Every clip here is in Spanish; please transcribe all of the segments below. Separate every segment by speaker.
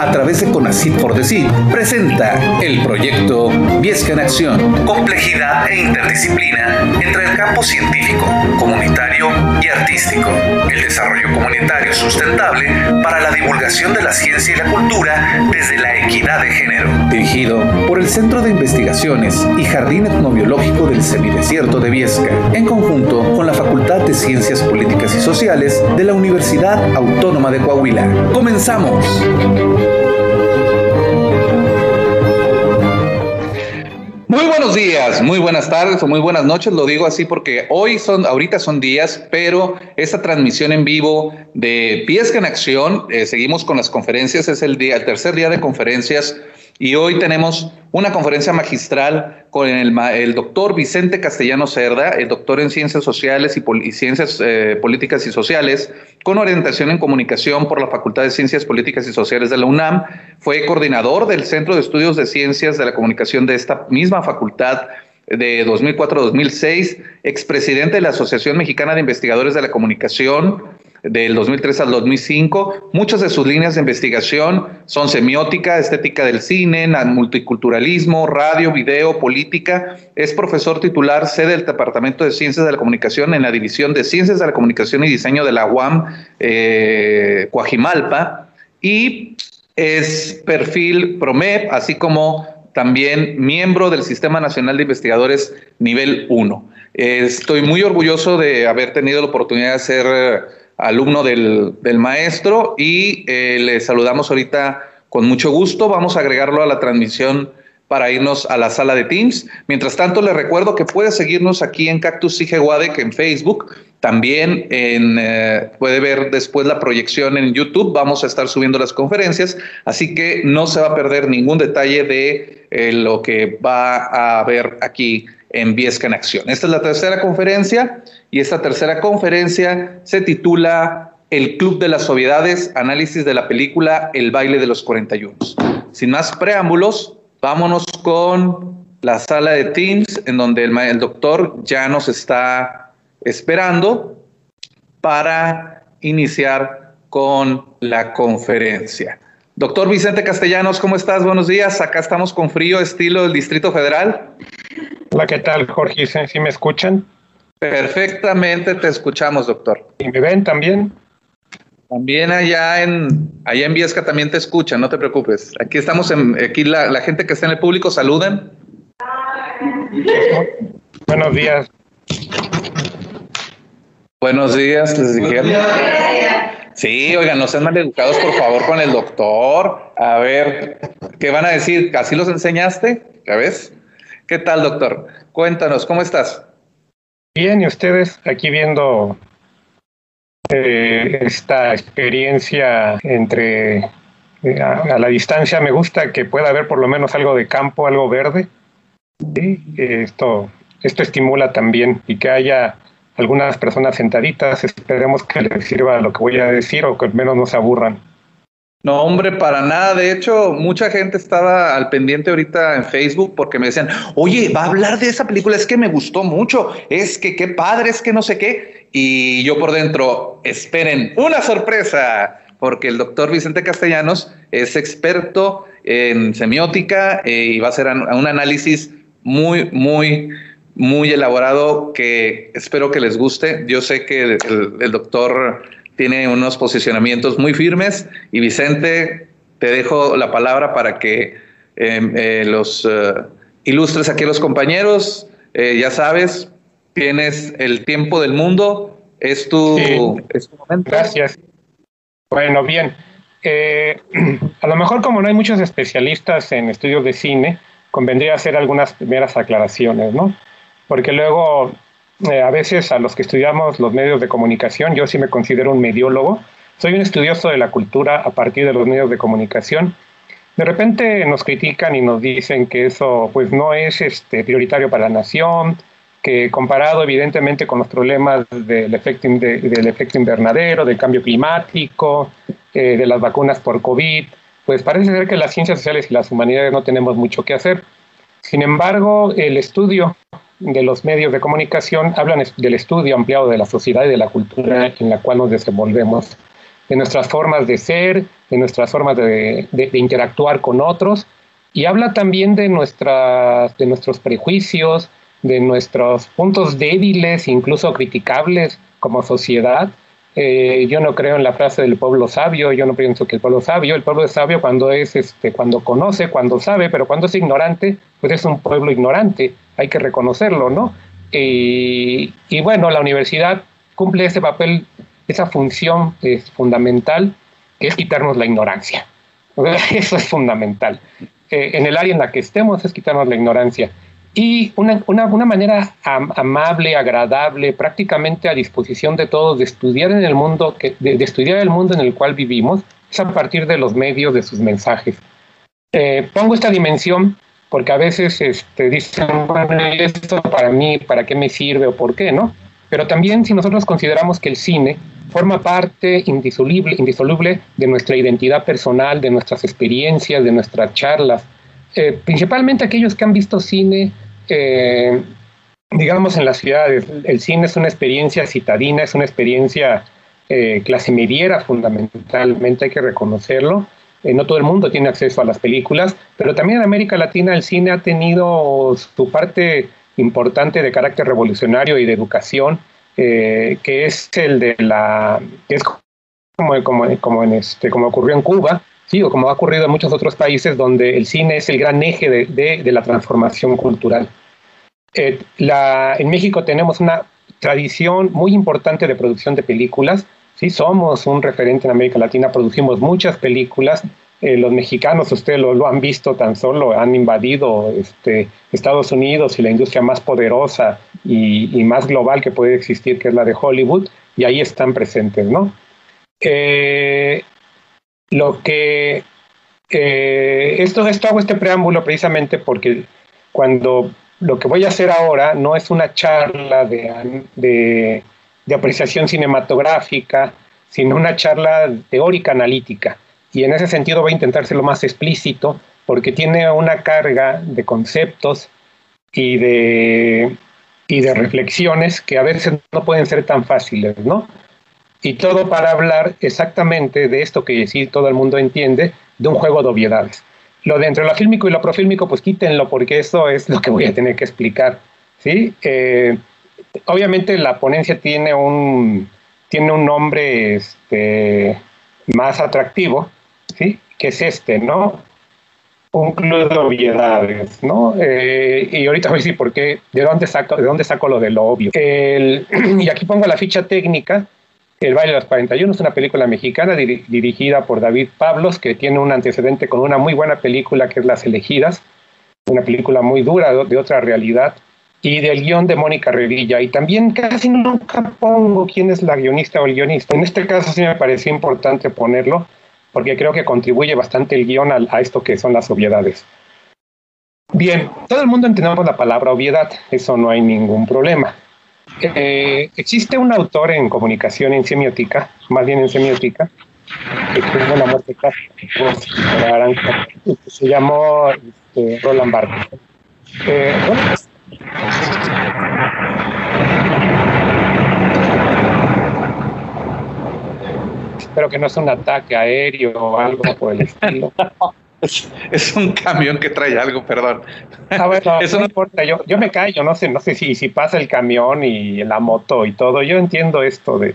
Speaker 1: a través de Conacit por Decir, presenta el proyecto Viesca en Acción. Complejidad e interdisciplina entre el campo científico, comunitario y artístico. El desarrollo comunitario sustentable para la divulgación de la ciencia y la cultura desde la equidad de género. Dirigido por el Centro de Investigaciones y Jardín Etnobiológico del Semidesierto de Viesca, en conjunto con la Facultad de Ciencias Políticas y Sociales de la Universidad Autónoma de Coahuila. ¡Comenzamos! Muy buenos días, muy buenas tardes o muy buenas noches, lo digo así porque hoy son, ahorita son días, pero esta transmisión en vivo de Piesca en Acción, eh, seguimos con las conferencias, es el día, el tercer día de conferencias y hoy tenemos una conferencia magistral con el, doctor Vicente Castellano Cerda, el doctor en Ciencias Sociales y, Ciencias eh, Políticas y Sociales, con orientación en comunicación por la Facultad de Ciencias Políticas y Sociales de la UNAM. Fue coordinador del Centro de Estudios de Ciencias de la Comunicación de esta misma facultad de 2004 2006, expresidente de la Asociación Mexicana de Investigadores de la Comunicación, del 2003 al 2005. Muchas de sus líneas de investigación son semiótica, estética del cine, multiculturalismo, radio, video, política. Es profesor titular sede del Departamento de Ciencias de la Comunicación en la División de Ciencias de la Comunicación y Diseño de la UAM eh, Coajimalpa y es perfil PROMEP, así como también miembro del Sistema Nacional de Investigadores nivel 1. estoy muy orgulloso de haber tenido la oportunidad de ser alumno del, maestro y eh, le saludamos ahorita con mucho gusto. Vamos a agregarlo a la transmisión para irnos a la sala de Teams. Mientras tanto, le recuerdo que puede seguirnos aquí en Cactus que en Facebook. También eh, puede ver después la proyección en YouTube. Vamos a estar subiendo las conferencias, así que no se va a perder ningún detalle de eh, lo que va a ver aquí en Viesca en Acción. Esta es la tercera conferencia y esta tercera conferencia se titula El Club de las Obviedades, análisis de la película El baile de los 41. Sin más preámbulos, vámonos con la sala de Teams en donde el doctor ya nos está esperando para iniciar con la conferencia. Doctor Vicente Castellanos, ¿cómo estás? Buenos días. Acá estamos con frío, estilo del Distrito Federal.
Speaker 2: Hola, ¿qué tal, Jorge? ¿Sí me escuchan?
Speaker 1: Perfectamente te escuchamos, doctor.
Speaker 2: ¿Y me ven también?
Speaker 1: También allá en, allá en Viesca también te escuchan, no te preocupes. Aquí estamos, en, aquí la, gente que está en el público, saluden.
Speaker 2: Buenos días.
Speaker 1: Buenos días, les dijeron. Sí, oigan, no sean mal educados, por favor, con el doctor. A ver, ¿qué van a decir? ¿Así los enseñaste? ¿Ya ves? ¿Qué tal, doctor? Cuéntanos, ¿cómo estás?
Speaker 2: Bien, y ustedes aquí viendo eh, esta experiencia entre eh, a, la distancia, me gusta que pueda haber por lo menos algo de campo, algo verde. ¿sí? Esto, esto estimula también y que haya algunas personas sentaditas. Esperemos que les sirva lo que voy a decir o que al menos no se aburran.
Speaker 1: No, hombre, para nada. De hecho, mucha gente estaba al pendiente ahorita en Facebook porque me decían, oye, va a hablar de esa película, es que me gustó mucho, es que qué padre, es que no sé qué. Y yo por dentro, esperen, una sorpresa, porque el doctor Vicente Castellanos es experto en semiótica eh, y va a hacer un análisis muy, muy, muy elaborado que espero que les guste. Yo sé que el doctor tiene unos posicionamientos muy firmes y Vicente, te dejo la palabra para que em, eh, los eh, ilustres aquí a los compañeros. Eh, ya sabes, tienes el tiempo del mundo, es tu,
Speaker 2: momento. Gracias. Bueno, bien. a lo mejor como no hay muchos especialistas en estudios de cine, convendría hacer algunas primeras aclaraciones, ¿no? Porque luego eh, a veces a los que estudiamos los medios de comunicación, yo sí me considero un mediólogo, soy un estudioso de la cultura a partir de los medios de comunicación. De repente nos critican y nos dicen que eso pues no es este, prioritario para la nación, que comparado evidentemente con los problemas del efecto, del efecto invernadero, del cambio climático, eh, de las vacunas por COVID, pues parece ser que las ciencias sociales y las humanidades no tenemos mucho que hacer. Sin embargo, el estudio de los medios de comunicación hablan del estudio ampliado de la sociedad y de la cultura en la cual nos desenvolvemos, de nuestras formas de ser de nuestras formas de, interactuar con otros y habla también de, nuestras, de nuestros prejuicios, de nuestros puntos débiles, incluso criticables como sociedad. Eh, yo no creo en la frase del pueblo sabio, yo no pienso que el pueblo sabio, el pueblo es sabio cuando es este, cuando conoce, cuando sabe, pero cuando es ignorante, pues es un pueblo ignorante, hay que reconocerlo, ¿no? y bueno, la universidad cumple ese papel, esa función es fundamental, que es quitarnos la ignorancia. Eso es fundamental. Eh, en el área en la que estemos es quitarnos la ignorancia. Y una, una, una manera amable, agradable, prácticamente a disposición de todos de estudiar en el mundo, que, de, estudiar el mundo en el cual vivimos, es a partir de los medios de sus mensajes. Eh, pongo esta dimensión porque a veces este, dicen, bueno, esto para mí, ¿para qué me sirve o por qué, no? Pero también si nosotros consideramos que el cine forma parte indisoluble, indisoluble de nuestra identidad personal, de nuestras experiencias, de nuestras charlas, eh, principalmente aquellos que han visto cine, eh, digamos, en las ciudades. El cine es una experiencia citadina, es una experiencia eh, clase mediera fundamentalmente, hay que reconocerlo. no todo el mundo tiene acceso a las películas, pero también en América Latina el cine ha tenido su parte importante de carácter revolucionario y de educación, eh, que es el de la, que es como, como, como, en este, como ocurrió en Cuba, sí, o como ha ocurrido en muchos otros países donde el cine es el gran eje de, de, la transformación cultural. Eh, la, en México tenemos una tradición muy importante de producción de películas, sí, somos un referente en América Latina, producimos muchas películas, eh, los mexicanos, ustedes lo, han visto tan solo, han invadido este, Estados Unidos y la industria más poderosa y, más global que puede existir, que es la de Hollywood, y ahí están presentes, ¿no? Eh, lo que eh, esto, esto hago este preámbulo precisamente porque cuando lo que voy a hacer ahora no es una charla de, de, de apreciación cinematográfica, sino una charla teórica analítica y en ese sentido voy a intentar más explícito porque tiene una carga de conceptos y de, y de reflexiones que a veces no pueden ser tan fáciles, ¿no? Y todo para hablar exactamente de esto que sí todo el mundo entiende, de un juego de obviedades. Lo de entre lo fílmico y lo profílmico, pues quítenlo porque eso es lo que voy a tener que explicar, ¿sí? Eh, obviamente la ponencia tiene un, tiene un nombre este, más atractivo, ¿sí? Que es este, ¿no? Un club de obviedades, ¿no? Eh, y ahorita voy a decir por qué, de dónde saco, de dónde saco lo de lo obvio. y aquí pongo la ficha técnica. El baile de los 41 es una película mexicana dirigida por David Pablos, que tiene un antecedente con una muy buena película que es Las Elegidas, una película muy dura de, otra realidad, y del guion de Mónica Revilla. Y también casi nunca pongo quién es la guionista o el guionista. En este caso sí me pareció importante ponerlo, porque creo que contribuye bastante el guion a, esto que son las obviedades. Bien, todo el mundo entendemos la palabra obviedad, eso no hay ningún problema. Eh, existe un autor en comunicación en semiótica, más bien en semiótica, que tuvo una muerte se llamó este, Roland Barthes. Eh, Espero que no sea un ataque aéreo o algo por el estilo.
Speaker 1: es, un camión que trae algo, perdón.
Speaker 2: Ah, Eso no, importa, yo, yo me callo, no sé, no sé si, si pasa el camión y la moto y todo. Yo entiendo esto de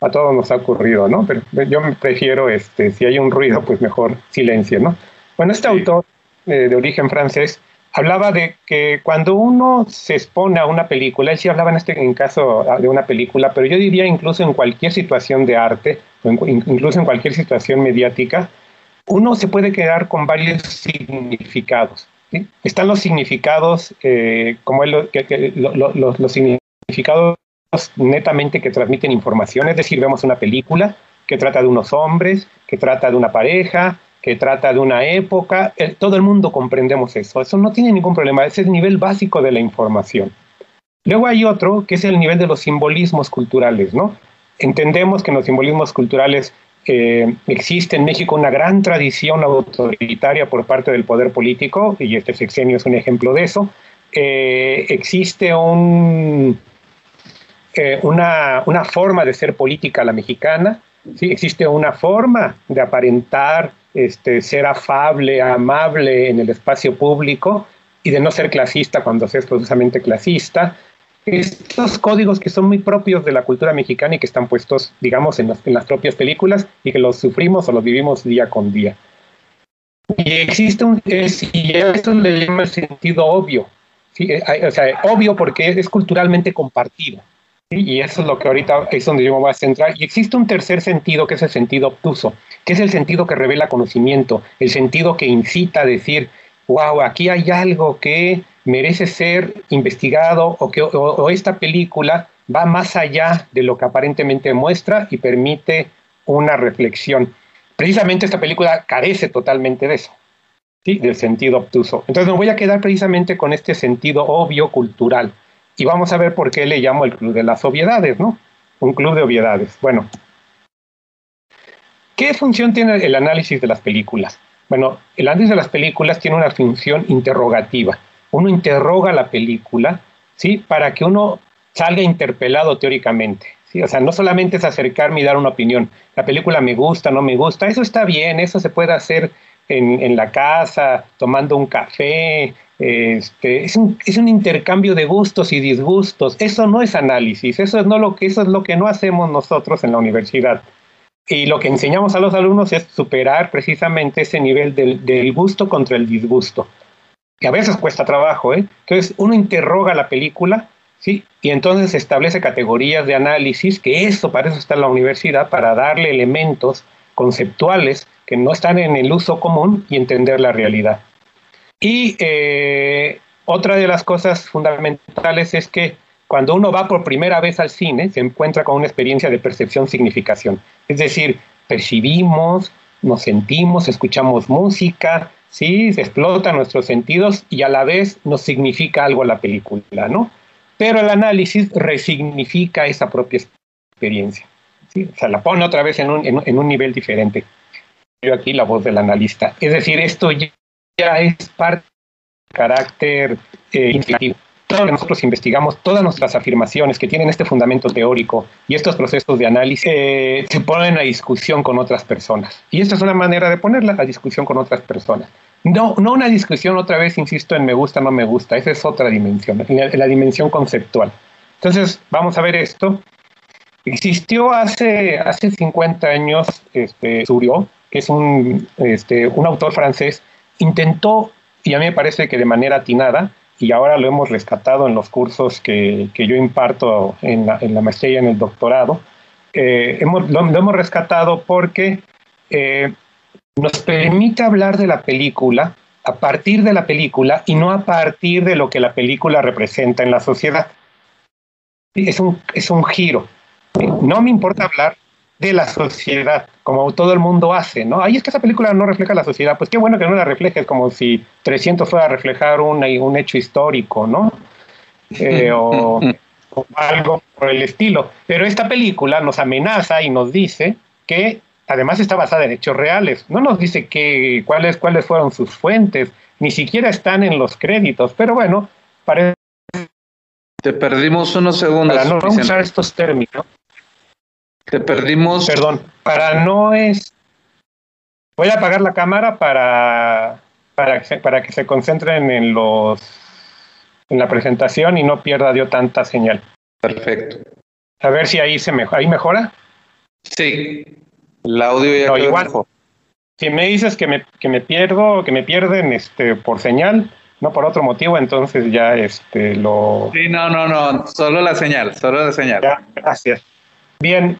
Speaker 2: a todos nos ha ocurrido, ¿no? Pero yo prefiero, este, si hay un ruido, pues mejor silencio, ¿no? Bueno, este autor eh, de origen francés hablaba de que cuando uno se expone a una película, él sí hablaba en este en caso de una película, pero yo diría incluso en cualquier situación de arte, o incluso en cualquier situación mediática, uno se puede quedar con varios significados. Están los significados, eh, como los, significados netamente que transmiten información, es decir, vemos una película que trata de unos hombres, que trata de una pareja, que trata de una época, eh, todo el mundo comprendemos eso, eso no tiene ningún problema, ese es el nivel básico de la información. Luego hay otro que es el nivel de los simbolismos culturales, ¿no? Entendemos que en los simbolismos culturales eh, existe en México una gran tradición autoritaria por parte del poder político, y este sexenio es un ejemplo de eso. Eh, existe un, una, una, forma de ser política la mexicana, ¿sí? Existe una forma de aparentar este, ser afable, amable en el espacio público y de no ser clasista cuando se es precisamente clasista. Estos códigos que son muy propios de la cultura mexicana y que están puestos, digamos, en las, en las propias películas y que los sufrimos o los vivimos día con día. Y existe un, y a eso le llama el sentido obvio, ¿sí? Eh, o sea, obvio porque es, culturalmente compartido. Y eso es lo que ahorita es donde yo me voy a centrar. Y existe un tercer sentido que es el sentido obtuso, que es el sentido que revela conocimiento, el sentido que incita a decir, wow, aquí hay algo que merece ser investigado o que o esta película va más allá de lo que aparentemente muestra y permite una reflexión precisamente esta película carece totalmente de eso, ¿sí? del sentido obtuso. Entonces me voy a quedar precisamente con este sentido obvio cultural. Y vamos a ver por qué le llamo el Club de las Obviedades, ¿no? Un club de obviedades. Bueno, ¿qué función tiene el análisis de las películas? Bueno, el análisis de las películas tiene una función interrogativa. Uno interroga la película, ¿sí? Para que uno salga interpelado teóricamente. O sea, no solamente es acercarme y dar una opinión. La película me gusta, no me gusta. Eso está bien, eso se puede hacer en, la casa, tomando un café. Este, es, un, es un intercambio de gustos y disgustos. Eso no es análisis, eso es, no lo que, eso es lo que no hacemos nosotros en la universidad. Y lo que enseñamos a los alumnos es superar precisamente ese nivel del, del gusto contra el disgusto, que a veces cuesta trabajo. ¿eh? Entonces, uno interroga la película ¿sí? Y entonces establece categorías de análisis, que eso, para eso está la universidad, para darle elementos conceptuales que no están en el uso común y entender la realidad. Y eh, otra de las cosas fundamentales es que cuando uno va por primera vez al cine, se encuentra con una experiencia de percepción-significación. Es decir, percibimos, nos sentimos, escuchamos música, ¿sí? se explotan nuestros sentidos y a la vez nos significa algo la película, ¿no? pero el análisis resignifica esa propia experiencia. ¿sí? O sea, la pone otra vez en un, en, un nivel diferente. Yo aquí la voz del analista. Es decir, esto ya es parte del carácter eh, Nosotros investigamos, todas nuestras afirmaciones que tienen este fundamento teórico y estos procesos de análisis eh, se ponen a discusión con otras personas. Y esta es una manera de ponerla a discusión con otras personas. No, no una discusión otra vez, insisto, en me gusta, no me gusta, esa es otra dimensión, la, dimensión conceptual. Entonces, vamos a ver esto. Existió hace, hace 50 años este, que es un, este, un autor francés, intentó, y a mí me parece que de manera atinada, y ahora lo hemos rescatado en los cursos que, que yo imparto en la, en la, maestría y en el doctorado, eh, hemos, lo, hemos rescatado porque eh, nos permite hablar de la película a partir de la película y no a partir de lo que la película representa en la sociedad. Es un, es un giro. No me importa hablar de la sociedad, como todo el mundo hace, ¿no? Ahí es que esa película no refleja la sociedad, pues qué bueno que no la refleje, es como si 300 fuera a reflejar un, un hecho histórico, ¿no? Eh, o, o algo por el estilo. Pero esta película nos amenaza y nos dice que además está basada en hechos reales. No nos dice que, cuáles, cuáles fueron sus fuentes, ni siquiera están en los créditos, pero bueno, parece...
Speaker 1: Te perdimos unos segundos.
Speaker 2: Para no usar estos términos.
Speaker 1: Te perdimos.
Speaker 2: Perdón, para no es... Voy a apagar la cámara para, para, que, se, para que se concentren en los en la presentación y no pierda yo tanta señal.
Speaker 1: Perfecto.
Speaker 2: A ver si ahí se mejora. ¿Ahí mejora?
Speaker 1: Sí. El audio ya
Speaker 2: no, igual. Si me dices que me, que me pierdo, que me pierden este, por señal, no por otro motivo, entonces ya este, lo...
Speaker 1: Sí, no, no, no, solo la señal, solo la señal.
Speaker 2: Ya, gracias. Bien,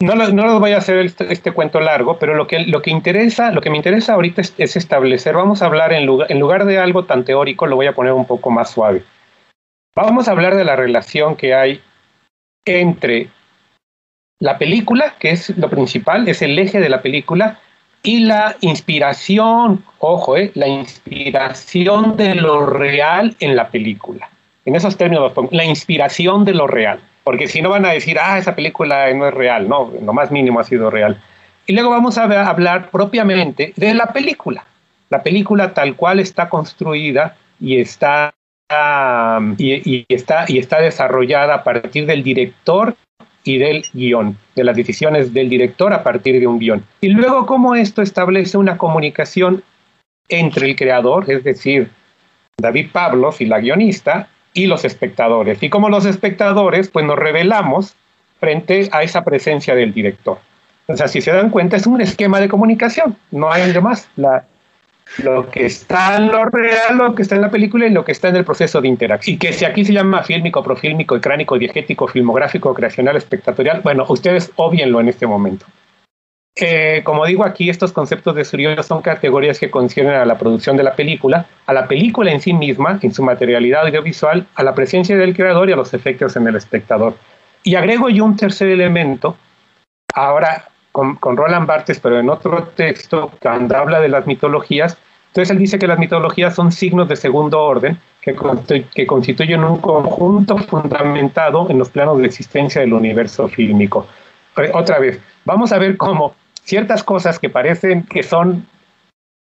Speaker 2: no, no les voy a hacer este, este, cuento largo, pero lo que, lo que interesa, lo que me interesa ahorita es, es, establecer, vamos a hablar en lugar, en lugar de algo tan teórico, lo voy a poner un poco más suave. Vamos a hablar de la relación que hay entre la película, que es lo principal, es el eje de la película, y la inspiración, ojo, eh, la inspiración de lo real en la película. En esos términos, la inspiración de lo real. Porque si no van a decir, ah, esa película no es real, no, lo más mínimo ha sido real. Y luego vamos a hablar propiamente de la película. La película tal cual está construida y está, y, y está, y está desarrollada a partir del director y del guion, de las decisiones del director a partir de un guion. Y luego cómo esto establece una comunicación entre el creador, es decir, David Pablos y la guionista, y los espectadores. Y como los espectadores, pues nos revelamos frente a esa presencia del director. O sea, si se dan cuenta, es un esquema de comunicación, no hay nada más. La, lo que está en lo real, lo que está en la película y lo que está en el proceso de interacción. Y que si aquí se llama fílmico, profílmico, ecránico, diegético, filmográfico, creacional, espectatorial, bueno, ustedes obvienlo en este momento. Eh, como digo aquí, estos conceptos de Surio son categorías que conciernen a la producción de la película, a la película en sí misma, en su materialidad audiovisual, a la presencia del creador y a los efectos en el espectador. Y agrego yo un tercer elemento, ahora con, Roland Barthes, pero en otro texto, cuando habla de las mitologías, entonces él dice que las mitologías son signos de segundo orden que constituyen un conjunto fundamentado en los planos de existencia del universo fílmico. Otra vez, vamos a ver cómo ciertas cosas que parecen que son,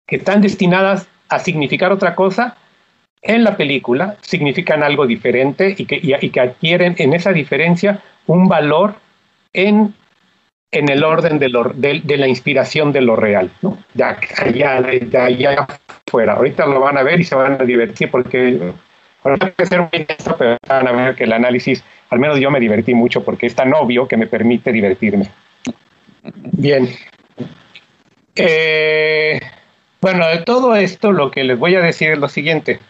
Speaker 2: que están destinadas a significar otra cosa, en la película significan algo diferente y que, y que adquieren en esa diferencia un valor en en el orden de, lo, de, la inspiración de lo real, ¿no? De allá, de allá afuera. Ahorita lo van a ver y se van a divertir porque ahorita que ser muy intenso, pero van a ver que el análisis, al menos yo me divertí mucho porque es tan obvio que me permite divertirme. Bien. Eh, bueno, de todo esto lo que les voy a decir es lo siguiente.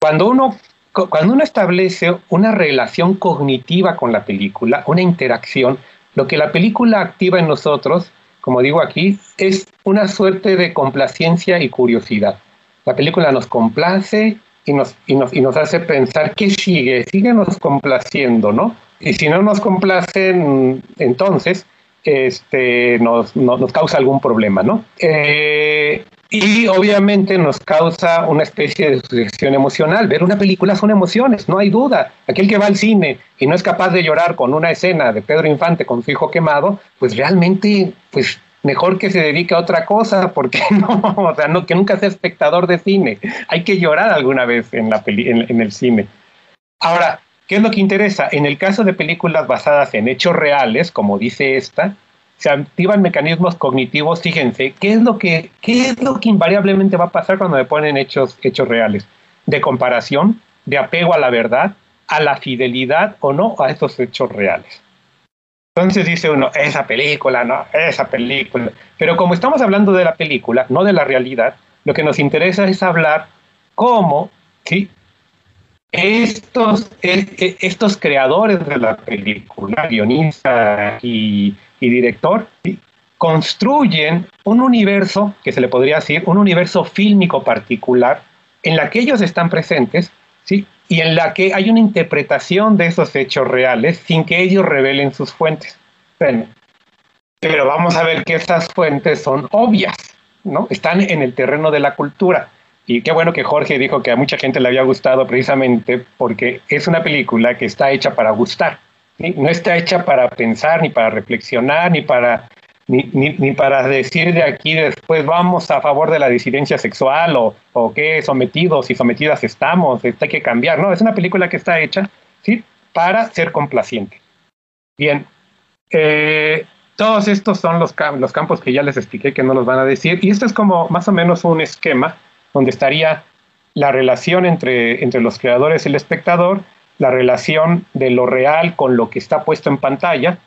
Speaker 2: Cuando uno, cuando uno establece una relación cognitiva con la película, una interacción, lo que la película activa en nosotros, como digo aquí, es una suerte de complacencia y curiosidad. La película nos complace y nos, y nos, y nos hace pensar qué sigue, sigue nos complaciendo, ¿no? Y si no nos complacen, entonces este, nos, nos, causa algún problema, ¿no? Eh, y obviamente nos causa una especie de sucesión emocional. Ver una película son emociones, no hay duda. Aquel que va al cine y no es capaz de llorar con una escena de Pedro Infante con su hijo quemado, pues realmente, pues mejor que se dedique a otra cosa, porque no, o sea, no, que nunca sea espectador de cine. Hay que llorar alguna vez en, la en el cine. Ahora, ¿qué es lo que interesa? En el caso de películas basadas en hechos reales, como dice esta, se activan mecanismos cognitivos, fíjense, ¿qué es lo que, qué es lo que invariablemente va a pasar cuando me ponen hechos, hechos reales? De comparación, de apego a la verdad, a la fidelidad o no a estos hechos reales. Entonces dice uno, esa película, no, esa película. Pero como estamos hablando de la película, no de la realidad, lo que nos interesa es hablar cómo ¿sí? Estos, e, estos creadores de la película, guionista y director, construyen un universo, que se le podría decir, un universo fílmico particular, en la que ellos están presentes, ¿sí? y en la que hay una interpretación de esos hechos reales sin que ellos revelen sus fuentes. pero vamos a ver que esas fuentes son obvias, ¿no? Están en el terreno de la cultura. Y qué bueno que Jorge dijo que a mucha gente le había gustado precisamente porque es una película que está hecha para gustar. No está hecha para pensar, ni para reflexionar, ni para, ni, para decir de aquí después vamos a favor de la disidencia sexual o, o qué sometidos y sometidas estamos, hay que cambiar. No, es una película que está hecha ¿sí? para ser complaciente. Bien, eh, todos estos son los, los campos que ya les expliqué que no los van a decir. Y esto es como más o menos un esquema donde estaría la relación entre, entre los creadores y el espectador la relación de lo real con lo que está puesto en pantalla,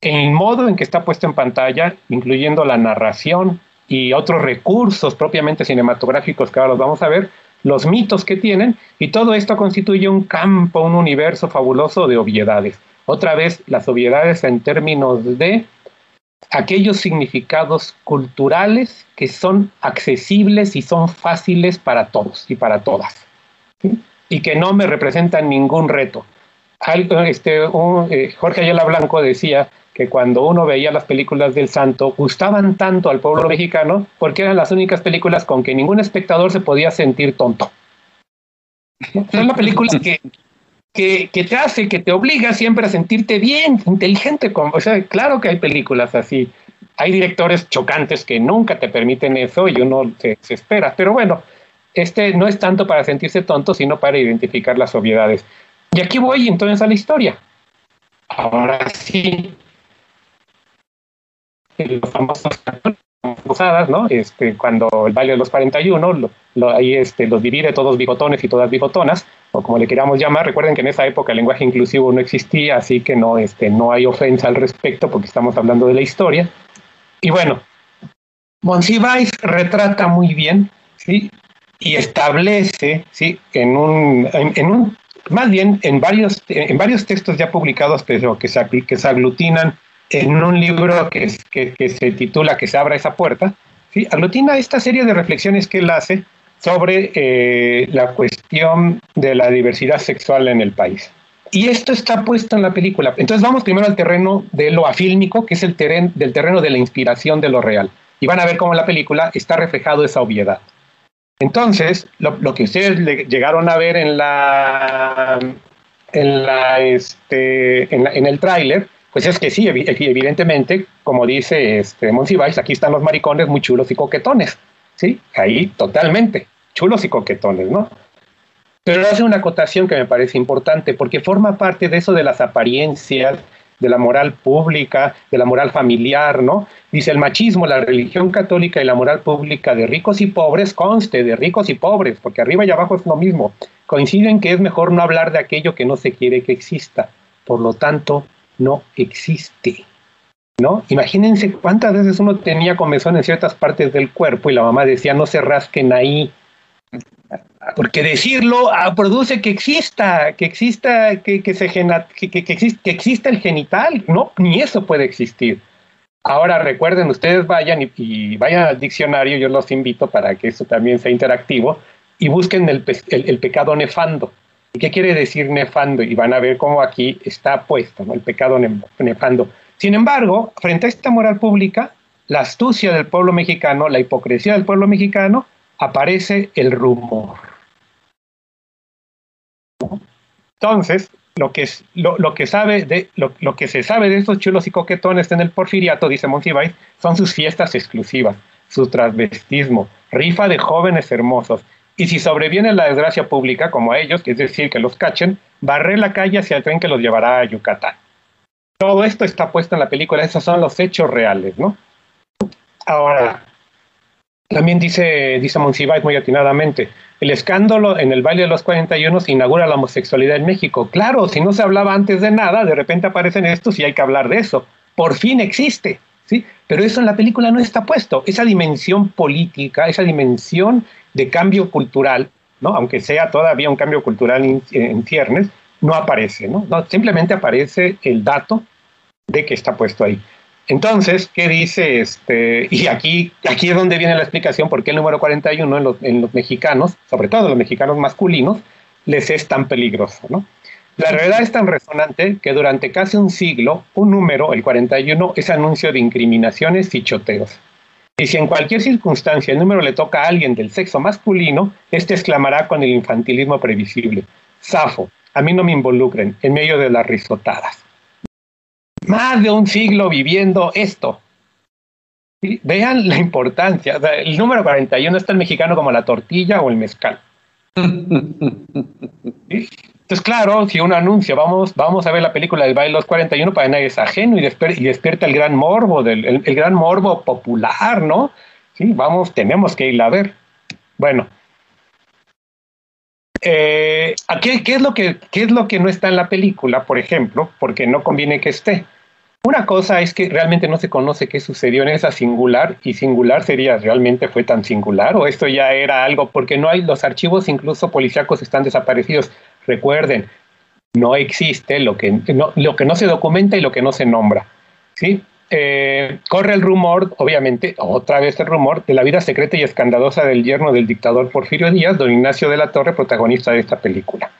Speaker 2: el modo en que está puesto en pantalla, incluyendo la narración y otros recursos propiamente cinematográficos que ahora los vamos a ver, los mitos que tienen, y todo esto constituye un campo, un universo fabuloso de obviedades. Otra vez, las obviedades en términos de aquellos significados culturales que son accesibles y son fáciles para todos y para todas y que no me representan ningún reto. este, eh, Jorge Ayala Blanco decía que cuando uno veía las películas del santo, gustaban tanto al pueblo mexicano porque eran las únicas películas con que ningún espectador se podía sentir tonto. Son las películas que, que, te hace, que te obliga siempre a sentirte bien, inteligente. O sea, claro que hay películas así. Hay directores chocantes que nunca te permiten eso y uno se, se espera. Pero bueno, este no es tanto para sentirse tonto, sino para identificar las obviedades. Y aquí voy entonces a la historia. ahora sí, los famosos usadas, ¿no? Este, cuando el baile de los 41, lo, ahí este, los divide todos bigotones y todas bigotonas, o como le queramos llamar. Recuerden que en esa época el lenguaje inclusivo no existía, así que no, este, no hay ofensa al respecto porque estamos hablando de la historia. Y bueno, Monsiváis retrata muy bien, ¿sí? Y establece, ¿sí? En un, en, un más bien en varios, en varios textos ya publicados, pero que se, que se aglutinan en un libro que, que, se titula Que se abra esa puerta, ¿sí? aglutina esta serie de reflexiones que él hace sobre eh, la cuestión de la diversidad sexual en el país. Y esto está puesto en la película. Entonces vamos primero al terreno de lo afílmico, que es el terreno del terreno de la inspiración de lo real. Y van a ver cómo en la película está reflejado esa obviedad. Entonces, lo, lo que ustedes llegaron a ver en la en la este en, la, en el tráiler pues es que sí, evidentemente, como dice este aquí están los maricones muy chulos y coquetones, ¿sí? Ahí totalmente, chulos y coquetones, ¿no? Pero hace una acotación que me parece importante, porque forma parte de eso de las apariencias, de la moral pública, de la moral familiar, ¿no? Dice el machismo, la religión católica y la moral pública de ricos y pobres, conste, de ricos y pobres, porque arriba y abajo es lo mismo, coinciden que es mejor no hablar de aquello que no se quiere que exista. Por lo tanto, no existe. ¿No? Imagínense cuántas veces uno tenía comezón en ciertas partes del cuerpo y la mamá decía no se rasquen ahí. Porque decirlo ah, produce que exista, que exista, que, que se que, que, existe, que exista el genital. No, ni eso puede existir. Ahora recuerden, ustedes vayan y, vayan al diccionario, yo los invito para que eso también sea interactivo, y busquen el, el pecado nefando. ¿Qué quiere decir nefando? Y van a ver cómo aquí está puesto, ¿no? el pecado nefando. Sin embargo, frente a esta moral pública, la astucia del pueblo mexicano, la hipocresía del pueblo mexicano, aparece el rumor. Entonces, lo que, lo, que, sabe de, lo, que se sabe de estos chulos y coquetones en el porfiriato, dice Monsiváis, son sus fiestas exclusivas, su transvestismo, rifa de jóvenes hermosos, y si sobreviene la desgracia pública, como a ellos, que es decir, que los cachen, barré la calle hacia el tren que los llevará a Yucatán. Todo esto está puesto en la película, esos son los hechos reales, ¿no? Ahora, también dice, dice Monsiváis muy atinadamente, el escándalo en el baile de los 41 se inaugura la homosexualidad en México. Claro, si no se hablaba antes de nada, de repente aparecen estos y hay que hablar de eso. Por fin existe, Pero eso en la película no está puesto. Esa dimensión política, esa dimensión de cambio cultural, ¿no? aunque sea todavía un cambio cultural en ciernes, no aparece, ¿no? simplemente aparece el dato de que está puesto ahí. Entonces, ¿qué dice este? Y aquí, aquí es donde viene la explicación por qué el número 41 en los, en los mexicanos, sobre todo los mexicanos masculinos, les es tan peligroso, ¿no? La realidad es tan resonante que durante casi un siglo, un número, el 41, es anuncio de incriminaciones y choteos. Y si en cualquier circunstancia el número le toca a alguien del sexo masculino, este exclamará con el infantilismo previsible. Safo, a mí no me involucren en medio de las risotadas. Más de un siglo viviendo esto. Vean la importancia. el número 41 está el mexicano como la tortilla o el mezcal. Entonces, claro, si un anuncio, vamos, vamos a ver la película del baile los 41 para nadie es ajeno y, despierta el gran morbo, del, el, gran morbo popular, ¿no? Sí, vamos, tenemos que ir a ver. Bueno, eh, ¿qué, qué, es lo que, ¿qué es lo que no está en la película, por ejemplo? Porque no conviene que esté. Una cosa es que realmente no se conoce qué sucedió en esa singular y singular sería realmente fue tan singular o esto ya era algo porque no hay los archivos incluso policíacos están desaparecidos. Recuerden, no existe lo que no, se documenta y lo que no se nombra. ¿sí? Eh, corre el rumor, obviamente, otra vez el rumor, de la vida secreta y escandalosa del yerno del dictador Porfirio Díaz, don Ignacio de la Torre, protagonista de esta película.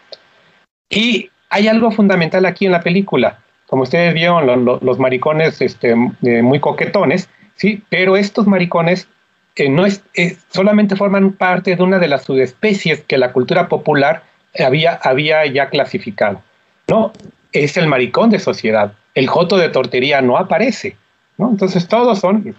Speaker 2: Y hay algo fundamental aquí en la película. Como ustedes vieron, los maricones este, eh, muy coquetones, ¿sí? pero estos maricones eh, no es, solamente forman parte de una de las subespecies que la cultura popular había, había ya clasificado. No, es el maricón de sociedad. El joto de tortería no aparece. ¿no? Entonces todos son...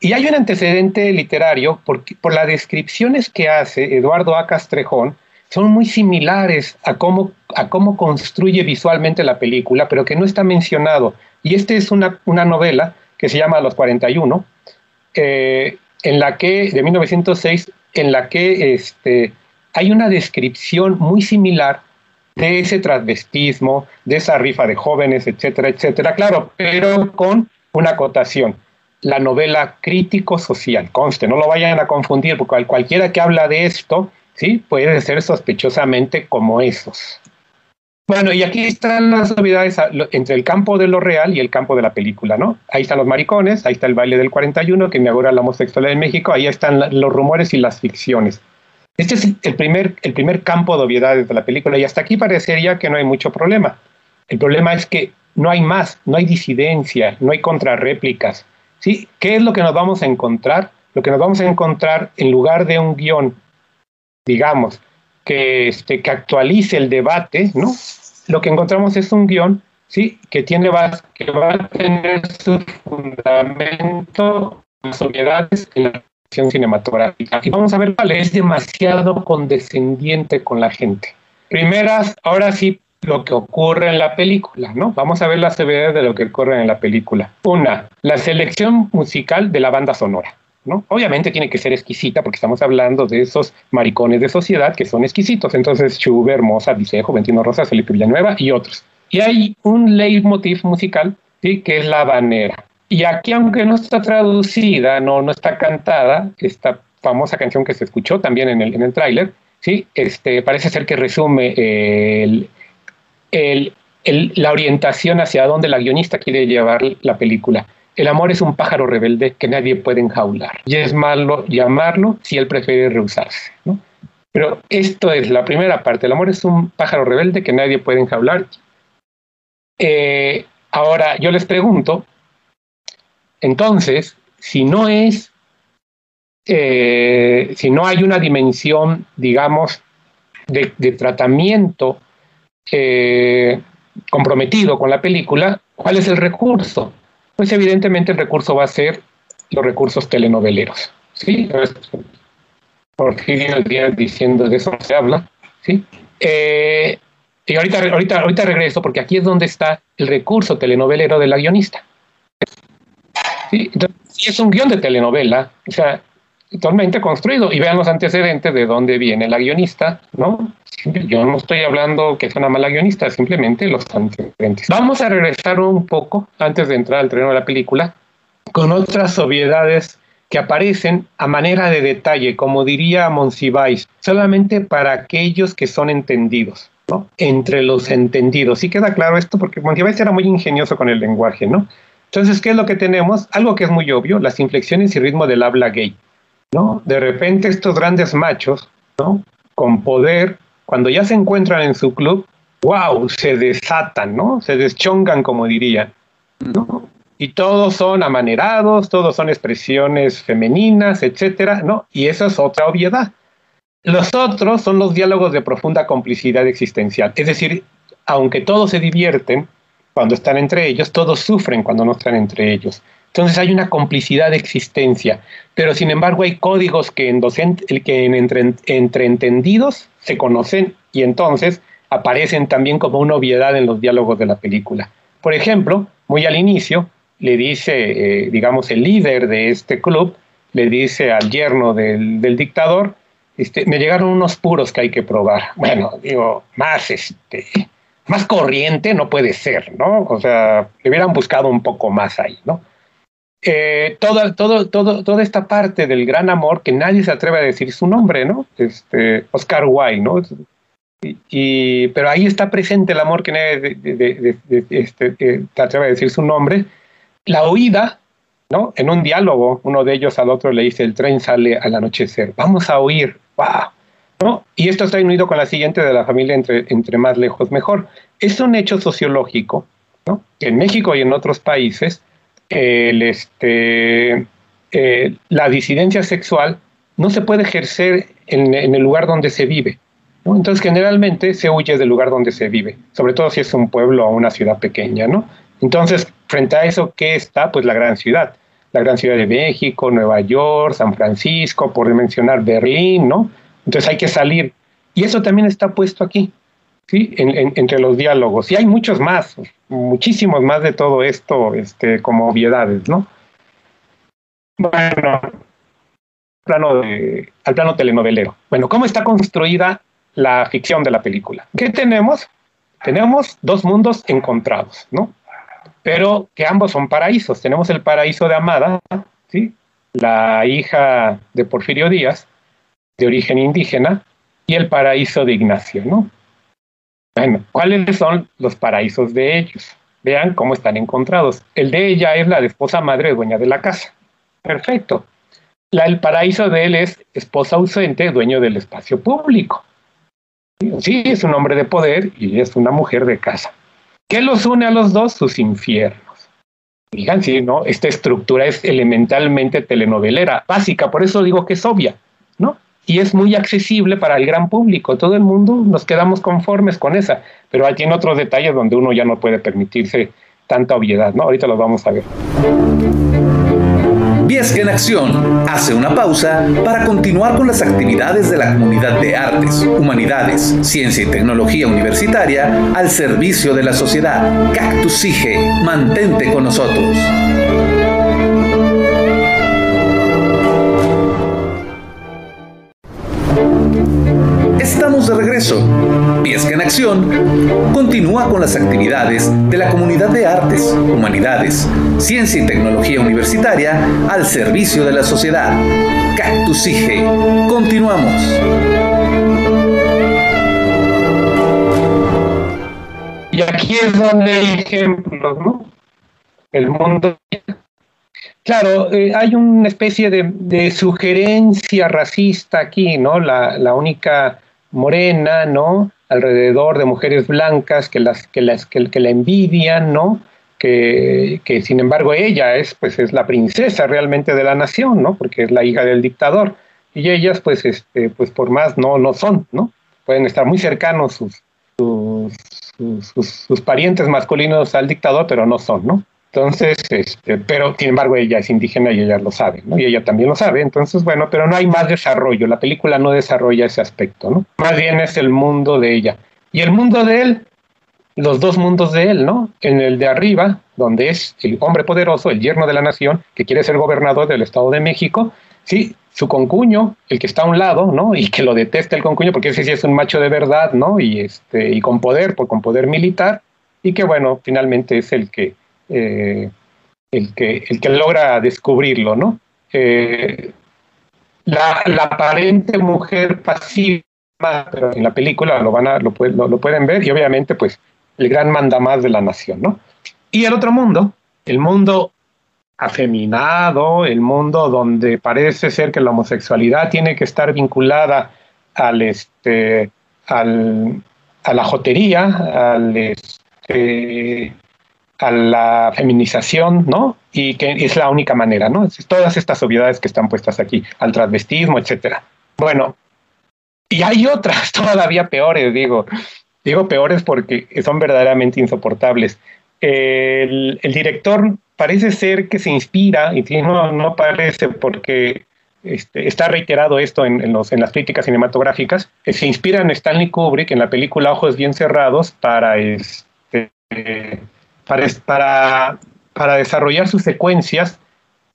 Speaker 2: Y hay un antecedente literario por, por las descripciones que hace Eduardo A. Castrejón son muy similares a cómo, a cómo construye visualmente la película, pero que no está mencionado. Y esta es una, una novela que se llama Los 41, eh, en la que, de 1906, en la que este, hay una descripción muy similar de ese transvestismo, de esa rifa de jóvenes, etcétera, etcétera. Claro, pero con una acotación. La novela crítico-social, conste, no lo vayan a confundir, porque cualquiera que habla de esto ¿sí? Puede ser sospechosamente como esos. Bueno, y aquí están las novedades entre el campo de lo real y el campo de la película, ¿no? Ahí están los maricones, ahí está el baile del 41 que inaugura la homosexualidad en México, ahí están los rumores y las ficciones. Este es el primer, el primer campo de obviedades de la película y hasta aquí parecería que no hay mucho problema. El problema es que no hay más, no hay disidencia, no hay contrarréplicas. ¿sí? ¿Qué es lo que nos vamos a encontrar? Lo que nos vamos a encontrar en lugar de un guion digamos, que, este, que actualice el debate, ¿no? Lo que encontramos es un guion, ¿sí? Que, tiene, que va a tener su fundamento en las obviedades en la acción cinematográfica. Y vamos a ver cuál es demasiado condescendiente con la gente. Primeras, ahora sí, lo que ocurre en la película, ¿no? Vamos a ver las obviedades de lo que ocurre en la película. Una, la selección musical de la banda sonora. Obviamente tiene que ser exquisita porque estamos hablando de esos maricones de sociedad que son exquisitos. Entonces, Schubert, Mozart, Vicejo, Ventino Rosa, Felipe Villanueva y otros. Y hay un leitmotiv musical, ¿sí? Que es la banera. Y aquí, aunque no está traducida, no, no está cantada, esta famosa canción que se escuchó también en el, en el tráiler, ¿sí? Este, parece ser que resume el, el, la orientación hacia dónde la guionista quiere llevar la película. El amor es un pájaro rebelde que nadie puede enjaular. Y es malo llamarlo si él prefiere rehusarse. Pero esto es la primera parte. El amor es un pájaro rebelde que nadie puede enjaular. Eh, ahora, yo les pregunto, entonces, si no es, eh, si no hay una dimensión, digamos, de, tratamiento eh, comprometido con la película, ¿cuál es el recurso? pues evidentemente el recurso va a ser los recursos telenoveleros. ¿sí? Porfirio Díaz diciendo de eso se habla. ¿sí? Eh, y ahorita, ahorita, ahorita regreso porque aquí es donde está el recurso telenovelero de la guionista. ¿Sí? Es un guion de telenovela, o sea, totalmente construido, y vean los antecedentes de dónde viene la guionista, ¿no? Yo no estoy hablando que es una mala guionista, simplemente los antecedentes. Vamos a regresar un poco, antes de entrar al terreno de la película, con otras obviedades que aparecen a manera de detalle, como diría Monsiváis, solamente para aquellos que son entendidos, ¿no? Entre los entendidos. Sí queda claro esto porque Monsiváis era muy ingenioso con el lenguaje, ¿no? Entonces, ¿qué es lo que tenemos? Algo que es muy obvio, las inflexiones y ritmo del habla gay, ¿no? De repente estos grandes machos, ¿no? Con poder, cuando ya se encuentran en su club, wow, se desatan, ¿no? Se deschongan, como diría, ¿no? Y todos son amanerados, todos son expresiones femeninas, etcétera, ¿no? Y esa es otra obviedad. Los otros son los diálogos de profunda complicidad existencial. Es decir, aunque todos se divierten cuando están entre ellos, todos sufren cuando no están entre ellos. Entonces hay una complicidad de existencia, pero sin embargo hay códigos que, en que entre, entre entendidos se conocen y entonces aparecen también como una obviedad en los diálogos de la película. Por ejemplo, muy al inicio, le dice, eh, digamos, el líder de este club, le dice al yerno del, del dictador, este, me llegaron unos puros que hay que probar. Bueno, digo, más, este, más corriente no puede ser, ¿no? O sea, le hubieran buscado un poco más ahí, ¿no? eh, toda, todo, todo, toda esta parte del gran amor que nadie se atreve a decir su nombre, ¿no? Este, Oscar Wilde, ¿no? Y, pero ahí está presente el amor que nadie de, este, eh, se atreve a decir su nombre. La oída, ¿no? En un diálogo, uno de ellos al otro le dice, el tren sale al anochecer, vamos a oír, wow. Y esto está unido con la siguiente de la familia entre, entre más lejos mejor. Es un hecho sociológico, ¿no? En México y en otros países este, eh, la disidencia sexual no se puede ejercer en, el lugar donde se vive. Entonces, generalmente se huye del lugar donde se vive, sobre todo si es un pueblo o una ciudad pequeña. ¿no? Entonces, frente a eso, ¿qué está? Pues la gran ciudad. La gran ciudad de México, Nueva York, San Francisco, por mencionar Berlín, ¿no? Entonces hay que salir. Y eso también está puesto aquí, ¿sí? entre los diálogos. Y hay muchos más, muchísimos más de todo esto, este, como obviedades, ¿no? Bueno, plano de, al plano telenovelero. Bueno, ¿cómo está construida la ficción de la película? ¿Qué tenemos? Tenemos dos mundos encontrados, ¿no? Pero que ambos son paraísos. Tenemos el paraíso de Amada, ¿sí? La hija de Porfirio Díaz, de origen indígena, y el paraíso de Ignacio, ¿no? Bueno, ¿cuáles son los paraísos de ellos? Vean cómo están encontrados. El de ella es la de esposa madre dueña de la casa. Perfecto. La, el paraíso de él es esposa ausente, dueño del espacio público. Sí, es un hombre de poder y es una mujer de casa. ¿Qué los une a los dos? Sus infiernos. Sí, ¿no? Esta estructura es elementalmente telenovelera, básica, por eso digo que es obvia, ¿no? Y es muy accesible para el gran público. Todo el mundo nos quedamos conformes con esa, pero hay tiene otros detalles donde uno ya no puede permitirse tanta obviedad, ¿no? Ahorita los vamos a ver.
Speaker 3: Viesca en Acción hace una pausa para continuar con las actividades de la comunidad de artes, humanidades, ciencia y tecnología universitaria al servicio de la sociedad. Cactus Sige, mantente con nosotros. De regreso. Piesca en Acción continúa con las actividades de la comunidad de artes, humanidades, ciencia y tecnología universitaria al servicio de la sociedad. Cactus IGE. Continuamos.
Speaker 2: Y aquí es donde hay ejemplos, ¿no? El mundo Claro, eh, hay una especie de, sugerencia racista aquí, ¿no? La, la, única morena, ¿no? Alrededor de mujeres blancas que las que las que, la envidian, ¿no? Que, que, sin embargo ella es pues es la princesa realmente de la nación, ¿no? Porque es la hija del dictador y ellas pues este pues por más no no son, ¿no? Pueden estar muy cercanos sus sus, sus parientes masculinos al dictador, pero no son, ¿no? Entonces, este, pero sin embargo ella es indígena y ella lo sabe, ¿no? Y ella también lo sabe. Entonces, bueno, pero no hay más desarrollo. La película no desarrolla ese aspecto, ¿no? Más bien es el mundo de ella. Y el mundo de él, los dos mundos de él, ¿no? En el de arriba, donde es el hombre poderoso, el yerno de la nación, que quiere ser gobernador del Estado de México, sí, su concuño, el que está a un lado, ¿no? Y que lo detesta el concuño, porque ese sí es un macho de verdad, ¿no? Y, este, y con poder, por, con poder militar, y que bueno, finalmente es el que eh, el, que, el que logra descubrirlo, ¿no? Eh, la, aparente mujer pasiva, pero en la película lo, van a, lo, lo, pueden ver y obviamente pues el gran mandamás de la nación, ¿no? Y el otro mundo, el mundo afeminado, el mundo donde parece ser que la homosexualidad tiene que estar vinculada al, este, al, a la jotería, al, este, a la feminización, ¿no? Y que es la única manera, ¿no? Todas estas obviedades que están puestas aquí, al transvestismo, etcétera. Bueno, y hay otras todavía peores, digo. Digo peores porque son verdaderamente insoportables. El, director parece ser que se inspira, y no, no parece porque este, está reiterado esto en, las críticas cinematográficas, se inspira en Stanley Kubrick en la película Ojos Bien Cerrados para este, para, para, desarrollar sus secuencias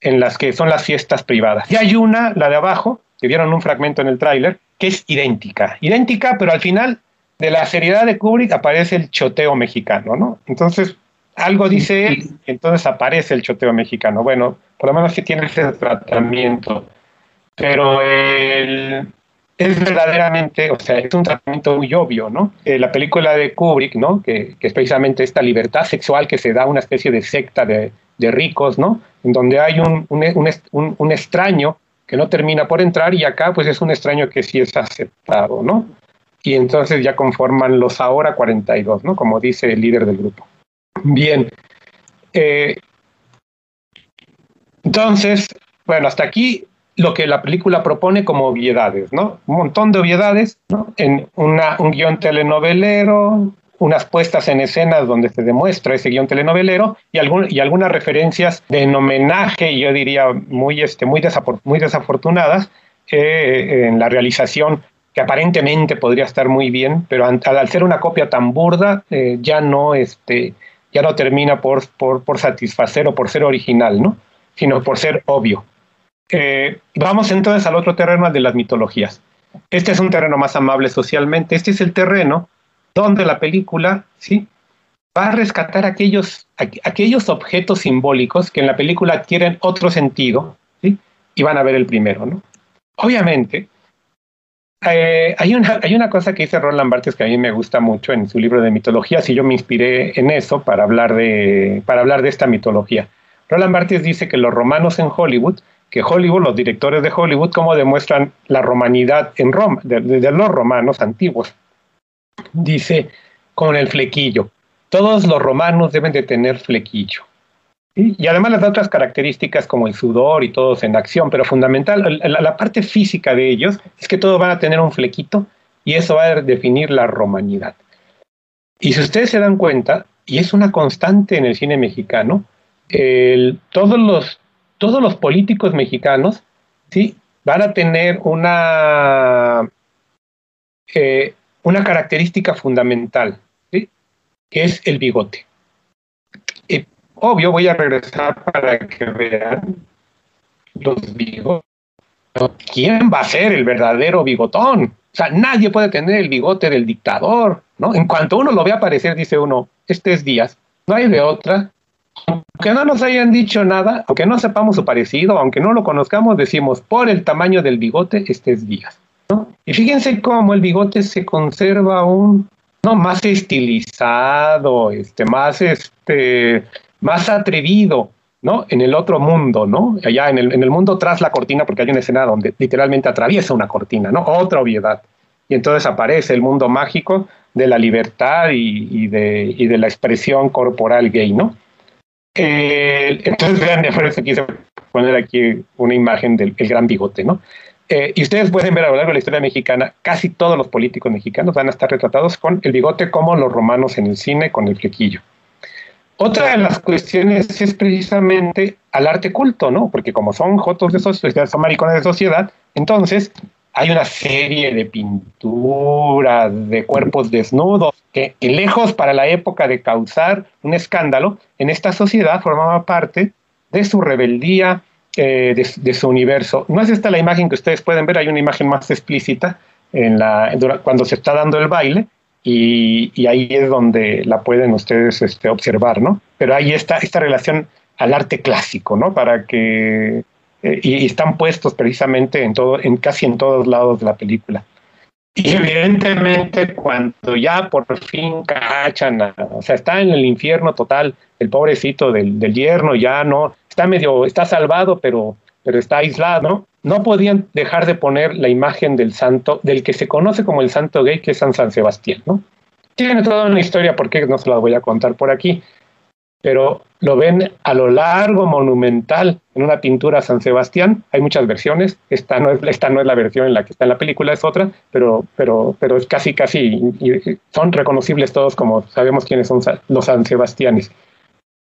Speaker 2: en las que son las fiestas privadas. Y hay una, la de abajo, que vieron un fragmento en el tráiler, que es idéntica. Idéntica, pero al final de la seriedad de Kubrick aparece el choteo mexicano, ¿no? Entonces, algo dice él, entonces aparece el choteo mexicano. Bueno, por lo menos que tiene ese tratamiento. Pero el, es verdaderamente, o sea, es un tratamiento muy obvio, ¿no? Eh, la película de Kubrick, ¿no? Que, es precisamente esta libertad sexual que se da a una especie de secta de, ricos, ¿no? En donde hay un, un, extraño que no termina por entrar y acá pues es un extraño que sí es aceptado, ¿no? Y entonces ya conforman los ahora 42, ¿no? Como dice el líder del grupo. Bien. Eh, entonces, bueno, hasta aquí lo que la película propone como obviedades, ¿no? Un montón de obviedades, ¿no? En un guion telenovelero, unas puestas en escenas donde se demuestra ese guion telenovelero y, algunas referencias de homenaje, yo diría, muy, este, muy, desafortunadas eh, en la realización que aparentemente podría estar muy bien, pero al, ser una copia tan burda, eh, ya no este, ya no termina por, por, satisfacer o por ser original, ¿no? sino por ser obvio. Eh, vamos entonces al otro terreno, al de las mitologías. Este es un terreno más amable socialmente. Este es el terreno donde la película ¿sí? va a rescatar aquellos, aquellos objetos simbólicos que en la película adquieren otro sentido ¿sí? y van a ver el primero. ¿no? Obviamente, eh, hay, una, hay una cosa que dice Roland Barthes que a mí me gusta mucho en su libro de mitologías y yo me inspiré en eso para hablar de, para hablar de esta mitología. Roland Barthes dice que los romanos en Hollywood que Hollywood, los directores de Hollywood, cómo demuestran la romanidad en Roma, de, los romanos antiguos. Dice, con el flequillo. Todos los romanos deben de tener flequillo. Y además da otras características como el sudor y todos en acción, pero fundamental, la, parte física de ellos es que todos van a tener un flequito y eso va a definir la romanidad. Y si ustedes se dan cuenta, y es una constante en el cine mexicano, todos los todos los políticos mexicanos ¿sí? van a tener una, eh, una característica fundamental, que es el bigote. Obvio, voy a regresar para que vean los bigotes. ¿Quién va a ser el verdadero bigotón? O sea, nadie puede tener el bigote del dictador, ¿no? En cuanto uno lo ve aparecer, dice uno, este es Díaz, no hay de otra, aunque no nos hayan dicho nada, aunque no sepamos su parecido, aunque no lo conozcamos, decimos, por el tamaño del bigote, este es Díaz. Y fíjense cómo el bigote se conserva aún no más estilizado, este, más, este, más atrevido, ¿no? En el otro mundo, ¿no? Allá en el, en el mundo tras la cortina, porque hay una escena donde literalmente atraviesa una cortina, ¿no? Otra obviedad. Y entonces aparece el mundo mágico de la libertad y, y, de, y de la expresión corporal gay, ¿no? Entonces, vean, por eso quise poner aquí una imagen del gran bigote, ¿no? Eh, y ustedes pueden ver a lo largo de la historia mexicana, casi todos los políticos mexicanos van a estar retratados con el bigote como los romanos en el cine, con el flequillo. Otra de las cuestiones es precisamente al arte culto, ¿no? Porque como son jotos de sociedad, son maricones de sociedad, entonces hay una serie de pinturas de cuerpos desnudos que, lejos para la época de causar un escándalo, en esta sociedad formaba parte de su rebeldía, eh, de, su universo. No es esta la imagen que ustedes pueden ver, hay una imagen más explícita en la, cuando se está dando el baile, y, ahí es donde la pueden ustedes este, observar, ¿no? Pero ahí está esta relación al arte clásico, ¿no? Para que eh, y, están puestos precisamente en todo, en casi en todos lados de la película. Y evidentemente cuando ya por fin cachan, o sea, está en el infierno total, el pobrecito del, del yerno ya no, está medio, está salvado, pero, pero está aislado, ¿no? podían dejar de poner la imagen del santo, del que se conoce como el santo gay, que es San San Sebastián, ¿no? Tiene toda una historia, porque no se la voy a contar por aquí, pero lo ven a lo largo, monumental, en una pintura San Sebastián. Hay muchas versiones. Esta no es, esta no es la versión en la que está en la película, es otra, pero, pero, pero es casi, casi, son reconocibles todos como sabemos quiénes son los San Sebastianes.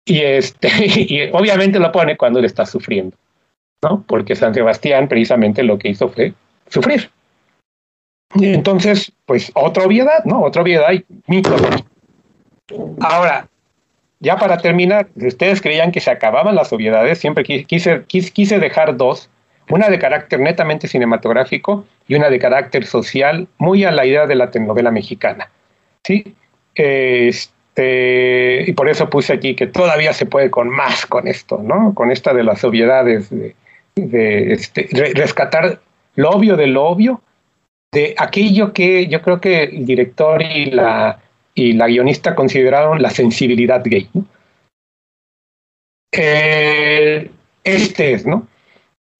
Speaker 2: Y, este, y obviamente lo pone cuando él está sufriendo, ¿no? Porque San Sebastián precisamente lo que hizo fue sufrir. Y entonces, pues otra obviedad, ¿no? Otra obviedad y mito. Ahora, ya para terminar, ustedes creían que se acababan las obviedades, siempre quise, quise, dejar dos, una de carácter netamente cinematográfico y una de carácter social, muy a la idea de la telenovela mexicana. ¿sí? Este, y por eso puse aquí que todavía se puede con más con esto, ¿no? Con esta de las obviedades, de, este, rescatar lo obvio de lo obvio, de aquello que yo creo que el director y la y la guionista consideraron la sensibilidad gay. este es, ¿no?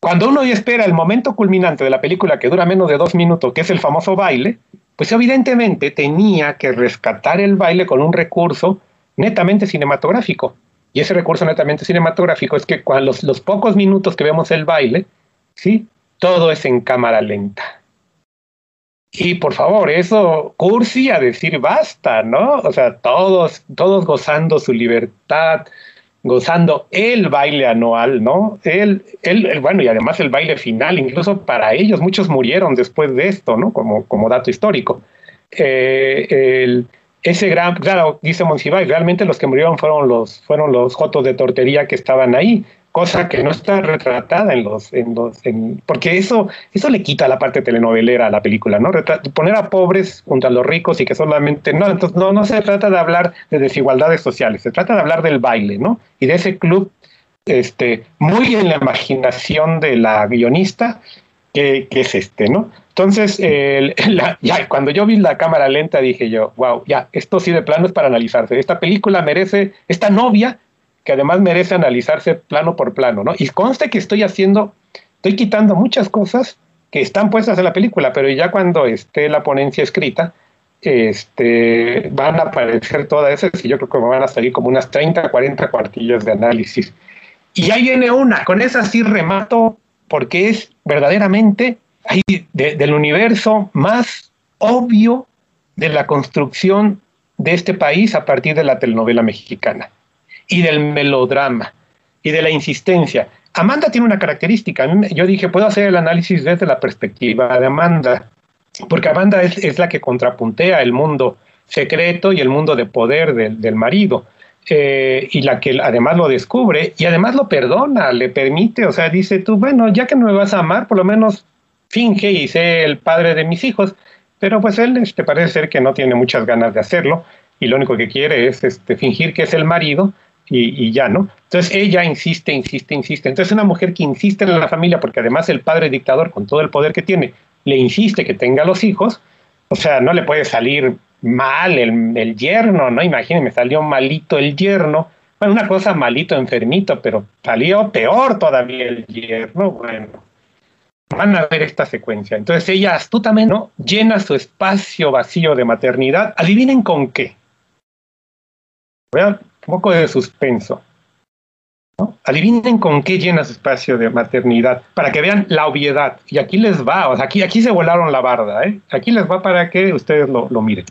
Speaker 2: Cuando uno espera el momento culminante de la película que dura menos de dos minutos, que es el famoso baile, pues evidentemente tenía que rescatar el baile con un recurso netamente cinematográfico. Y ese recurso netamente cinematográfico es que cuando los, los pocos minutos que vemos el baile, ¿sí? todo es en cámara lenta. Y por favor, eso cursi a decir basta, ¿no? O sea, todos, todos gozando su libertad, gozando el baile anual, ¿no? El, el, bueno, y además el baile final, incluso para ellos, muchos murieron después de esto, ¿no? Como, como dato histórico. Eh, el, ese gran, claro, dice Monsiváis, realmente los que murieron fueron los, fueron los jotos de tortería que estaban ahí, cosa que no está retratada en los, en los, en, porque eso, eso le quita la parte telenovelera a la película, ¿no? poner a pobres junto a los ricos y que solamente, no, entonces no, no se trata de hablar de desigualdades sociales, se trata de hablar del baile, ¿no? Y de ese club, este, muy en la imaginación de la guionista, que, que es este, ¿no? Entonces, ya, cuando yo vi la cámara lenta dije yo, wow, ya, esto sí de plano es para analizarse. Esta película merece, esta novia, que además merece analizarse plano por plano, ¿no? Y conste que estoy haciendo, estoy quitando muchas cosas que están puestas en la película, pero ya cuando esté la ponencia escrita, este, van a aparecer todas esas y yo creo que van a salir como unas 30, 40 cuartillas de análisis. Y ahí viene una, con esa sí remato porque es verdaderamente hay del universo más obvio de la construcción de este país a partir de la telenovela mexicana y del melodrama y de la insistencia. Amanda tiene una característica. Yo dije, puedo hacer el análisis desde la perspectiva de Amanda, porque Amanda es, la que contrapuntea el mundo secreto y el mundo de poder del, marido. Eh, y la que además lo descubre y además lo perdona, le permite, o sea, dice tú, bueno, ya que no me vas a amar, por lo menos finge y sé el padre de mis hijos, pero pues él este, parece ser que no tiene muchas ganas de hacerlo y lo único que quiere es este, fingir que es el marido y, ya, ¿no? Entonces ella insiste, insiste, insiste. Entonces una mujer que insiste en la familia, porque además el padre dictador, con todo el poder que tiene, le insiste que tenga los hijos, o sea, no le puede salir mal el, el yerno, ¿no? Imagínense, salió malito el yerno. Bueno, una cosa malito, enfermito, pero salió peor todavía el yerno, bueno van a ver esta secuencia. Entonces ella astutamente ¿no? llena su espacio vacío de maternidad. Adivinen con qué. Vean un poco de suspenso. Adivinen con qué llena su espacio de maternidad, para que vean la obviedad. Y aquí les va, o sea, aquí, aquí se volaron la barda, ¿eh? Aquí les va para que ustedes lo, lo miren.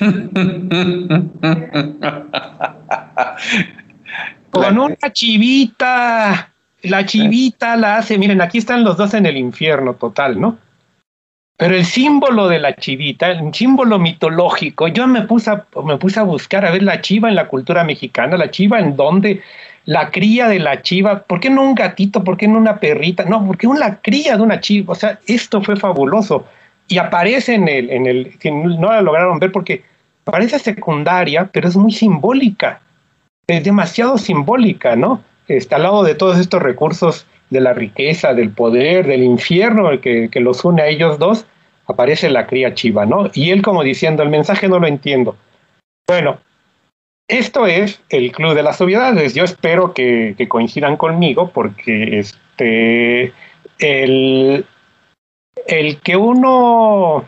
Speaker 2: con una chivita. La chivita la hace, miren, aquí están los dos en el infierno total, ¿no? Pero el símbolo de la chivita, el símbolo mitológico, yo me puse, a, me puse a buscar a ver la chiva en la cultura mexicana, la chiva en dónde, la cría de la chiva, ¿por qué no un gatito? ¿Por qué no una perrita? No, porque una cría de una chiva, o sea, esto fue fabuloso. Y aparece en el, en el, no la lograron ver porque parece secundaria, pero es muy simbólica, es demasiado simbólica, ¿no? está al lado de todos estos recursos de la riqueza, del poder, del infierno que, que los une a ellos dos, aparece la cría chiva, ¿no? Y él como diciendo, el mensaje no lo entiendo. Bueno, esto es el Club de las Obviedades. Yo espero que, coincidan conmigo porque este, el, el, que uno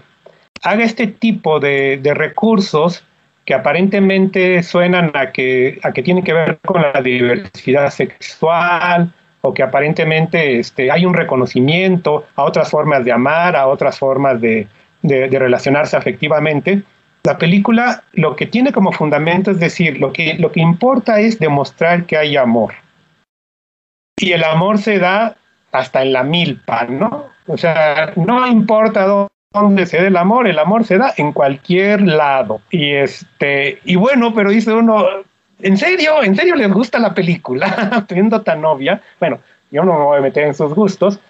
Speaker 2: haga este tipo de, de recursos que aparentemente suenan a que, a que tienen que ver con la diversidad sexual o que aparentemente este, hay un reconocimiento a otras formas de amar, a otras formas de, de, relacionarse afectivamente. La película lo que tiene como fundamento es decir, lo que, lo que importa es demostrar que hay amor. Y el amor se da hasta en la milpa, ¿no? O sea, no importa dónde se da el amor, el amor se da en cualquier lado. Y este, y bueno, pero dice uno, ¿en serio? ¿En serio les gusta la película? Teniendo tan obvia. Bueno, yo no me voy a meter en sus gustos.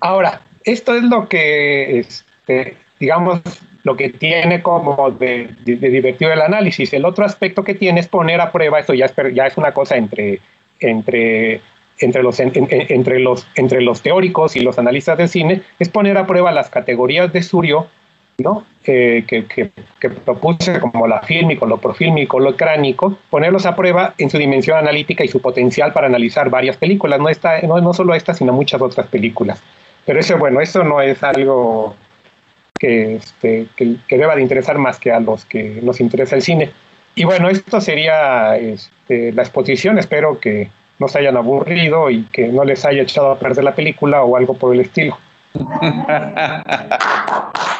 Speaker 2: ahora, esto es lo que, este, digamos, lo que tiene como de, divertido el análisis. El otro aspecto que tiene es poner a prueba, esto ya es, ya es una cosa entre, entre entre los, entre, los, entre los teóricos y los analistas de cine es poner a prueba las categorías de Surio, ¿no? Eh, que, que, propuse como la fílmico, lo profílmico, lo cránico, ponerlos a prueba en su dimensión analítica y su potencial para analizar varias películas, no, esta, no, no solo esta, sino muchas otras películas. Pero eso, bueno, eso no es algo que, este, que, que, deba de interesar más que a los que nos interesa el cine. Y bueno, esto sería este, la exposición, espero que no se hayan aburrido y que no les haya echado a perder la película o algo por el estilo.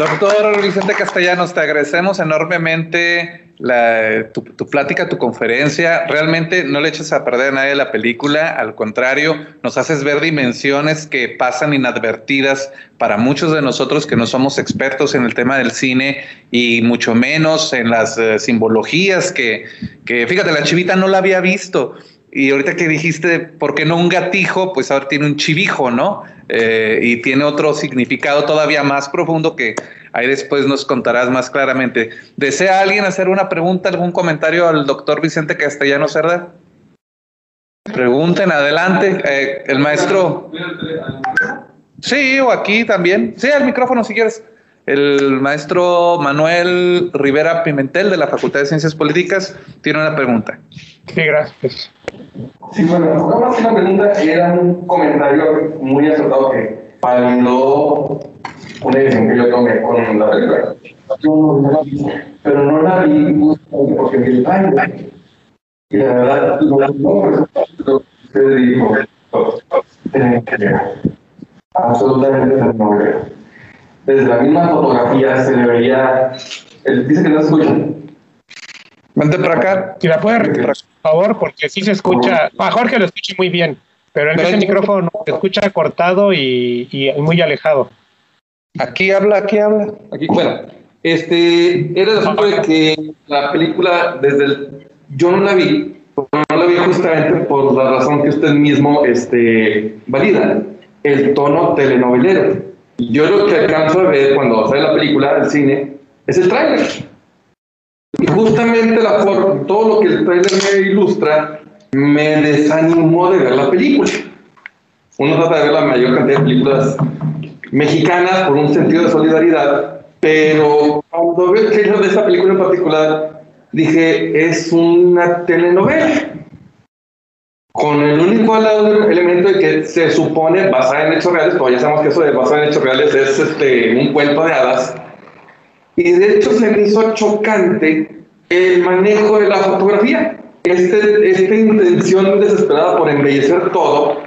Speaker 1: Doctor Vicente Castellanos, te agradecemos enormemente tu, plática, tu conferencia. Realmente no le eches a perder a nadie la película, al contrario, nos haces ver dimensiones que pasan inadvertidas para muchos de nosotros que no somos expertos en el tema del cine y mucho menos en las eh, simbologías que, que, fíjate, la chivita no la había visto. Y ahorita que dijiste, ¿por qué no un gatijo? Pues ahora tiene un chivijo, ¿no? Eh, y tiene otro significado todavía más profundo que ahí después nos contarás más claramente. ¿Desea alguien hacer una pregunta, algún comentario al doctor Vicente Castellano Cerda? Pregunten, adelante. Eh, el maestro. Sí, o aquí también. Sí, al micrófono si quieres. El maestro Manuel Rivera Pimentel de la Facultad de Ciencias Políticas tiene una pregunta.
Speaker 2: Sí, gracias.
Speaker 4: Sí, bueno, no una pregunta y era un comentario muy acertado que validó una decisión que yo tomé con la película. Yo no la vi, pero no la vi porque vi el trailer. Y la verdad, lo que usted dijo, tiene que llegar. Absolutamente no Desde la misma fotografía se le veía. Él dice que no escuchan.
Speaker 1: Vente para acá.
Speaker 2: Si la puede por favor, porque sí se escucha. A Jorge lo escucha muy bien, pero en ese micrófono se escucha cortado y, y, muy alejado.
Speaker 4: Aquí habla, aquí habla. Aquí, bueno, este era el asunto de que la película, desde el. Yo no la vi, no la vi justamente por la razón que usted mismo este, valida, el tono telenovelero. Yo lo que alcanzo a ver cuando sale la película del cine es el tráiler y justamente la forma, todo lo que el trailer me ilustra me desanimó de ver la película. Uno trata de ver la mayor cantidad de películas mexicanas por un sentido de solidaridad, pero cuando veo el trailer de esta película en particular, dije, es una telenovela. Con el único elemento de que se supone basada en hechos reales, pero ya sabemos que eso de basada en hechos reales es este, un cuento de hadas, y de hecho se me hizo chocante el manejo de la fotografía. Este, esta intención desesperada por embellecer todo,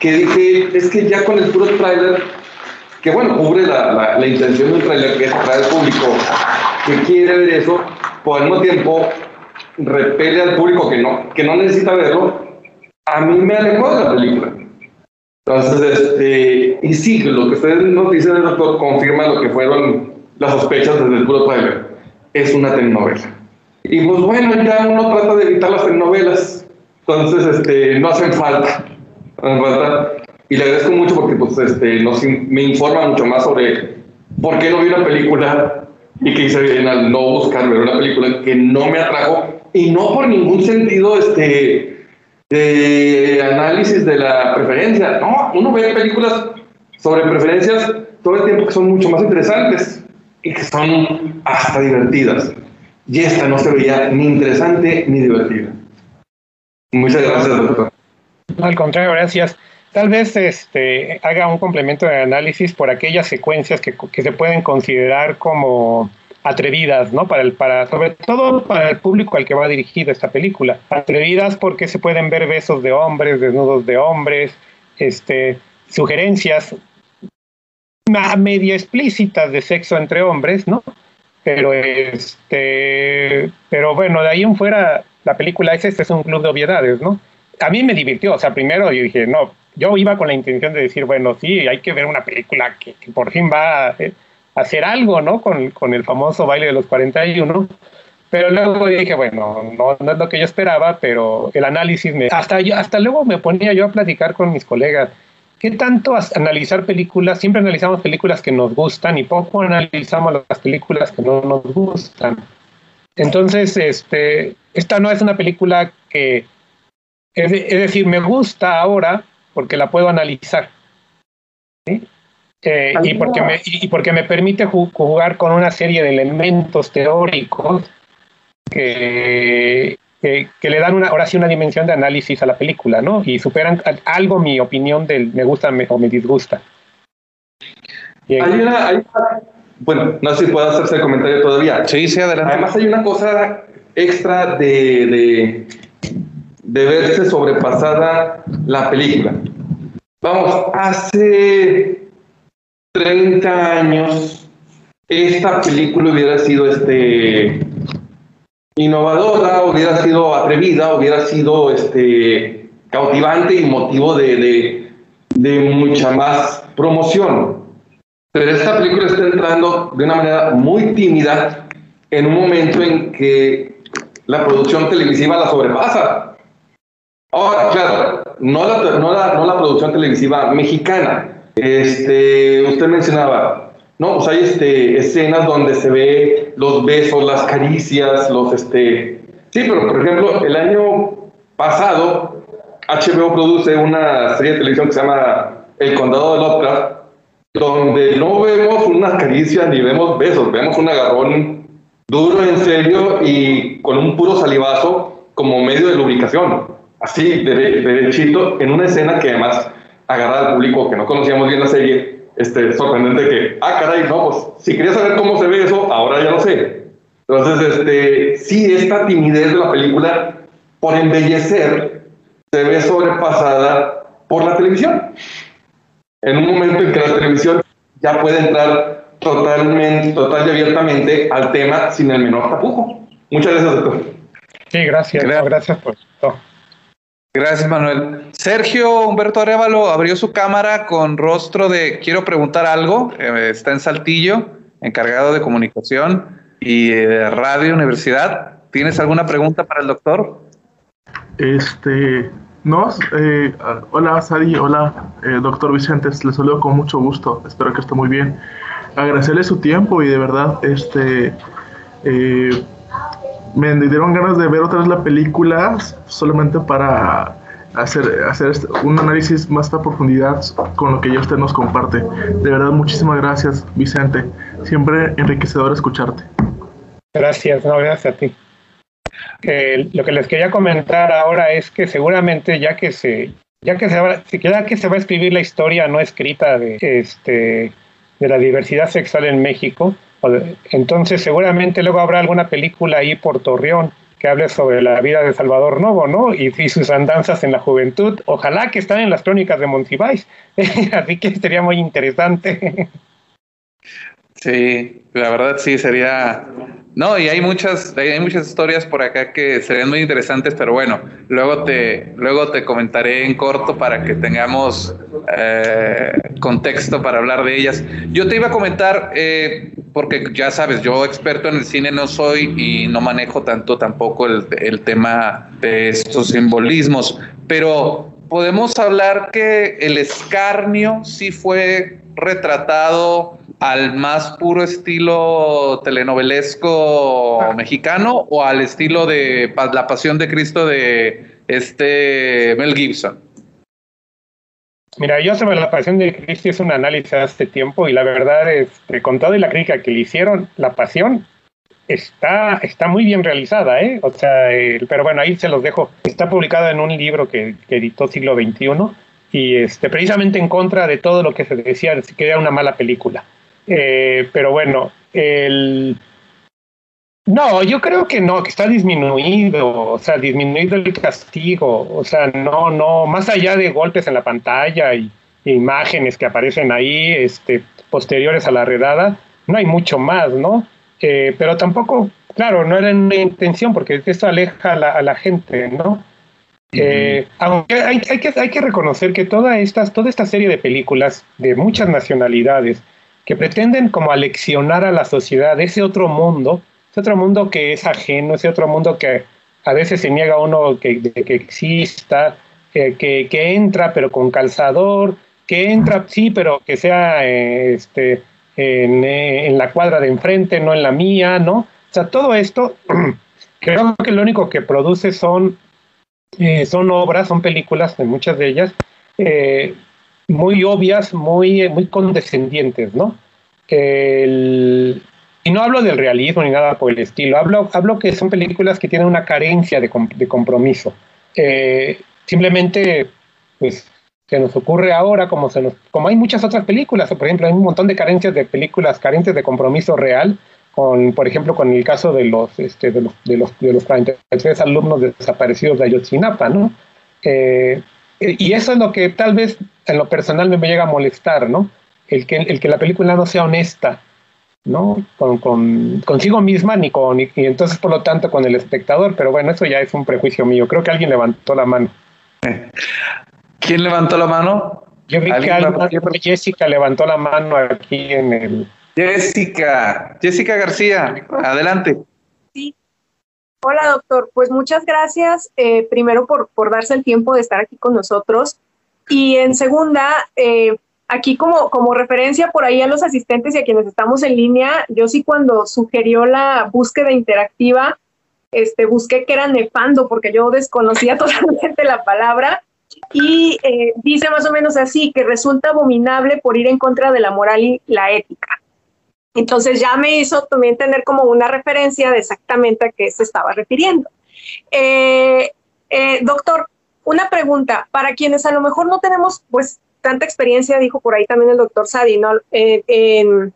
Speaker 4: que dije, es que ya con el puro trailer, que bueno, cubre la, la, intención de un trailer que es traer al público que quiere ver eso, por al mismo tiempo repele al público que no, que no necesita verlo, a mí me alejó de la película. Entonces, este, y sí, lo que ustedes nos dicen, confirma lo que fueron las sospechas desde el puro trailer. Es una telenovela. Y pues bueno, ya uno trata de evitar las telenovelas. Entonces, este, no hacen falta. Y le agradezco mucho porque pues, este, nos, me informa mucho más sobre por qué no vi una película y que hice bien al no buscar ver una película que no me atrajo y no por ningún sentido este, de análisis de la preferencia. No, uno ve películas sobre preferencias todo el tiempo que son mucho más interesantes y que son hasta divertidas. Y esta no se veía ni interesante ni divertida. Muchas gracias, doctor.
Speaker 2: Al contrario, gracias. Tal vez este, haga un complemento de análisis por aquellas secuencias que, que se pueden considerar como atrevidas, ¿no? Para el, para, sobre todo para el público al que va dirigida esta película. Atrevidas porque se pueden ver besos de hombres, desnudos de hombres, este, sugerencias medio explícitas de sexo entre hombres, ¿no? Pero este, pero bueno, de ahí en fuera, la película es este es un club de obviedades, ¿no? A mí me divirtió, o sea, primero yo dije, no, yo iba con la intención de decir, bueno, sí, hay que ver una película que, por fin va a hacer algo, ¿no? Con, con, el famoso baile de los 41. Pero luego dije, bueno, no, no es lo que yo esperaba, pero el análisis me... Hasta, yo, hasta luego me ponía yo a platicar con mis colegas ¿Qué tanto analizar películas? Siempre analizamos películas que nos gustan y poco analizamos las películas que no nos gustan. Entonces, este, esta no es una película que, es, decir, me gusta ahora porque la puedo analizar. Eh, y, porque me, y porque me permite jugar con una serie de elementos teóricos que, que, le dan una, ahora sí una dimensión de análisis a la película, ¿no? Y superan algo mi opinión del me gusta o me disgusta.
Speaker 4: Hay una, bueno, no sé si puedo hacerse el comentario todavía.
Speaker 1: Sí, sí, adelante.
Speaker 4: Además hay una cosa extra de, de, de verse sobrepasada la película. Vamos, hace 30 años esta película hubiera sido este innovadora, hubiera sido atrevida, hubiera sido este cautivante y motivo de, de mucha más promoción. Pero esta película está entrando de una manera muy tímida en un momento en que la producción televisiva la sobrepasa. Ahora, claro, no la, no la, no la producción televisiva mexicana. Este, usted mencionaba, ¿no? Hay este, escenas donde se ve los besos, las caricias, los, este... Sí, pero por ejemplo, el año pasado, HBO produce una serie de televisión que se llama El Condado de Lovecraft, donde no vemos una caricia ni vemos besos, vemos un agarrón duro en serio y con un puro salivazo como medio de lubricación, así, de, derechito, en una escena que además agarra al público que no conocíamos bien la serie, este, sorprendente que, ah, caray, no, pues si quería saber cómo se ve eso, ahora ya lo sé. Entonces, este, sí, esta timidez de la película, por embellecer, se ve sobrepasada por la televisión. En un momento en que la televisión ya puede entrar totalmente, total y abiertamente al tema sin el menor tapujo. Muchas gracias, doctor.
Speaker 2: Sí, gracias. Gracias, por todo.
Speaker 1: Gracias, Manuel. Sergio Humberto Arevalo abrió su cámara con rostro de quiero preguntar algo. Eh, está en Saltillo, encargado de comunicación y de radio universidad. ¿Tienes alguna pregunta para el doctor?
Speaker 5: Este, no, eh, hola Sadi, hola eh, doctor Vicente, les saludo con mucho gusto. Espero que esté muy bien agradecerle su tiempo y de verdad, este, eh, me dieron ganas de ver otra vez la película solamente para hacer, hacer este, un análisis más a profundidad con lo que ya usted nos comparte. De verdad, muchísimas gracias, Vicente. Siempre enriquecedor escucharte.
Speaker 2: Gracias, no, gracias a ti. lo que les quería comentar ahora es que seguramente ya que se ya que se va, ya que se va a escribir la historia no escrita de este de la diversidad sexual en México. Entonces seguramente luego habrá alguna película ahí por Torreón que hable sobre la vida de Salvador Novo, ¿no? Y, sus andanzas en la juventud. Ojalá que estén en las crónicas de Monsiváis. Así que sería muy interesante.
Speaker 1: Sí, la verdad sí sería no, y hay muchas, hay muchas historias por acá que serían muy interesantes, pero bueno, luego te, luego te comentaré en corto para que tengamos eh, contexto para hablar de ellas. Yo te iba a comentar, eh, porque ya sabes, yo experto en el cine no soy y no manejo tanto tampoco el, el tema de estos simbolismos, pero podemos hablar que el escarnio sí fue retratado al más puro estilo telenovelesco mexicano o al estilo de La Pasión de Cristo de este Mel Gibson?
Speaker 2: Mira, yo sobre la Pasión de Cristo hice un análisis hace tiempo y la verdad es que con toda la crítica que le hicieron, la Pasión está, está muy bien realizada, ¿eh? O sea, pero bueno, ahí se los dejo. Está publicada en un libro que, que editó Siglo XXI y este, precisamente en contra de todo lo que se decía, que era una mala película. Eh, pero bueno, el... No, yo creo que no, que está disminuido, o sea, disminuido el castigo, o sea, no, no, más allá de golpes en la pantalla y, imágenes que aparecen ahí, este, posteriores a la redada, no hay mucho más, ¿no? Eh, pero tampoco, claro, no era una intención, porque esto aleja a la, a la gente, ¿no? Eh, aunque hay, hay, que, hay que reconocer que toda, estas, toda esta serie de películas de muchas nacionalidades, que pretenden como aleccionar a la sociedad ese otro mundo, ese otro mundo que es ajeno, ese otro mundo que a veces se niega a uno que, que exista, que, que, entra pero con calzador, que entra sí, pero que sea este, en, en, la cuadra de enfrente, no en la mía, ¿no? O sea, todo esto creo que lo único que produce son, eh, son obras, son películas, muchas de ellas, eh, muy obvias, muy, muy condescendientes, ¿no? y no hablo del realismo ni nada por el estilo, hablo, hablo que son películas que tienen una carencia de, de compromiso. Eh, simplemente, pues, se nos ocurre ahora, como, se nos, como hay muchas otras películas, por ejemplo, hay un montón de carencias de películas carentes de compromiso real, con, por ejemplo, con el caso de los, este, de los, de los, de los 43 alumnos desaparecidos de Ayotzinapa, ¿no? Eh, y eso es lo que tal vez en lo personal me llega a molestar, ¿no? el que, el que la película no sea honesta, ¿no? Con, con, consigo misma ni con, y, entonces por lo tanto con el espectador, pero bueno, eso ya es un prejuicio mío. Creo que alguien levantó la mano.
Speaker 1: ¿Quién levantó la mano?
Speaker 2: Yo vi que Jessica levantó la mano aquí en el.
Speaker 1: Jessica, Jessica García, adelante.
Speaker 6: Sí. Hola, doctor. Pues muchas gracias, eh, primero por, darse el tiempo de estar aquí con nosotros. Y en segunda, eh, aquí como, como referencia por ahí a los asistentes y a quienes estamos en línea, yo sí cuando sugirió la búsqueda interactiva, este, busqué que era nefando porque yo desconocía totalmente la palabra y eh, dice más o menos así, que resulta abominable por ir en contra de la moral y la ética. Entonces ya me hizo también tener como una referencia de exactamente a qué se estaba refiriendo. Eh, eh, doctor, una pregunta, para quienes a lo mejor no tenemos pues tanta experiencia, dijo por ahí también el doctor Sadi, ¿no? en,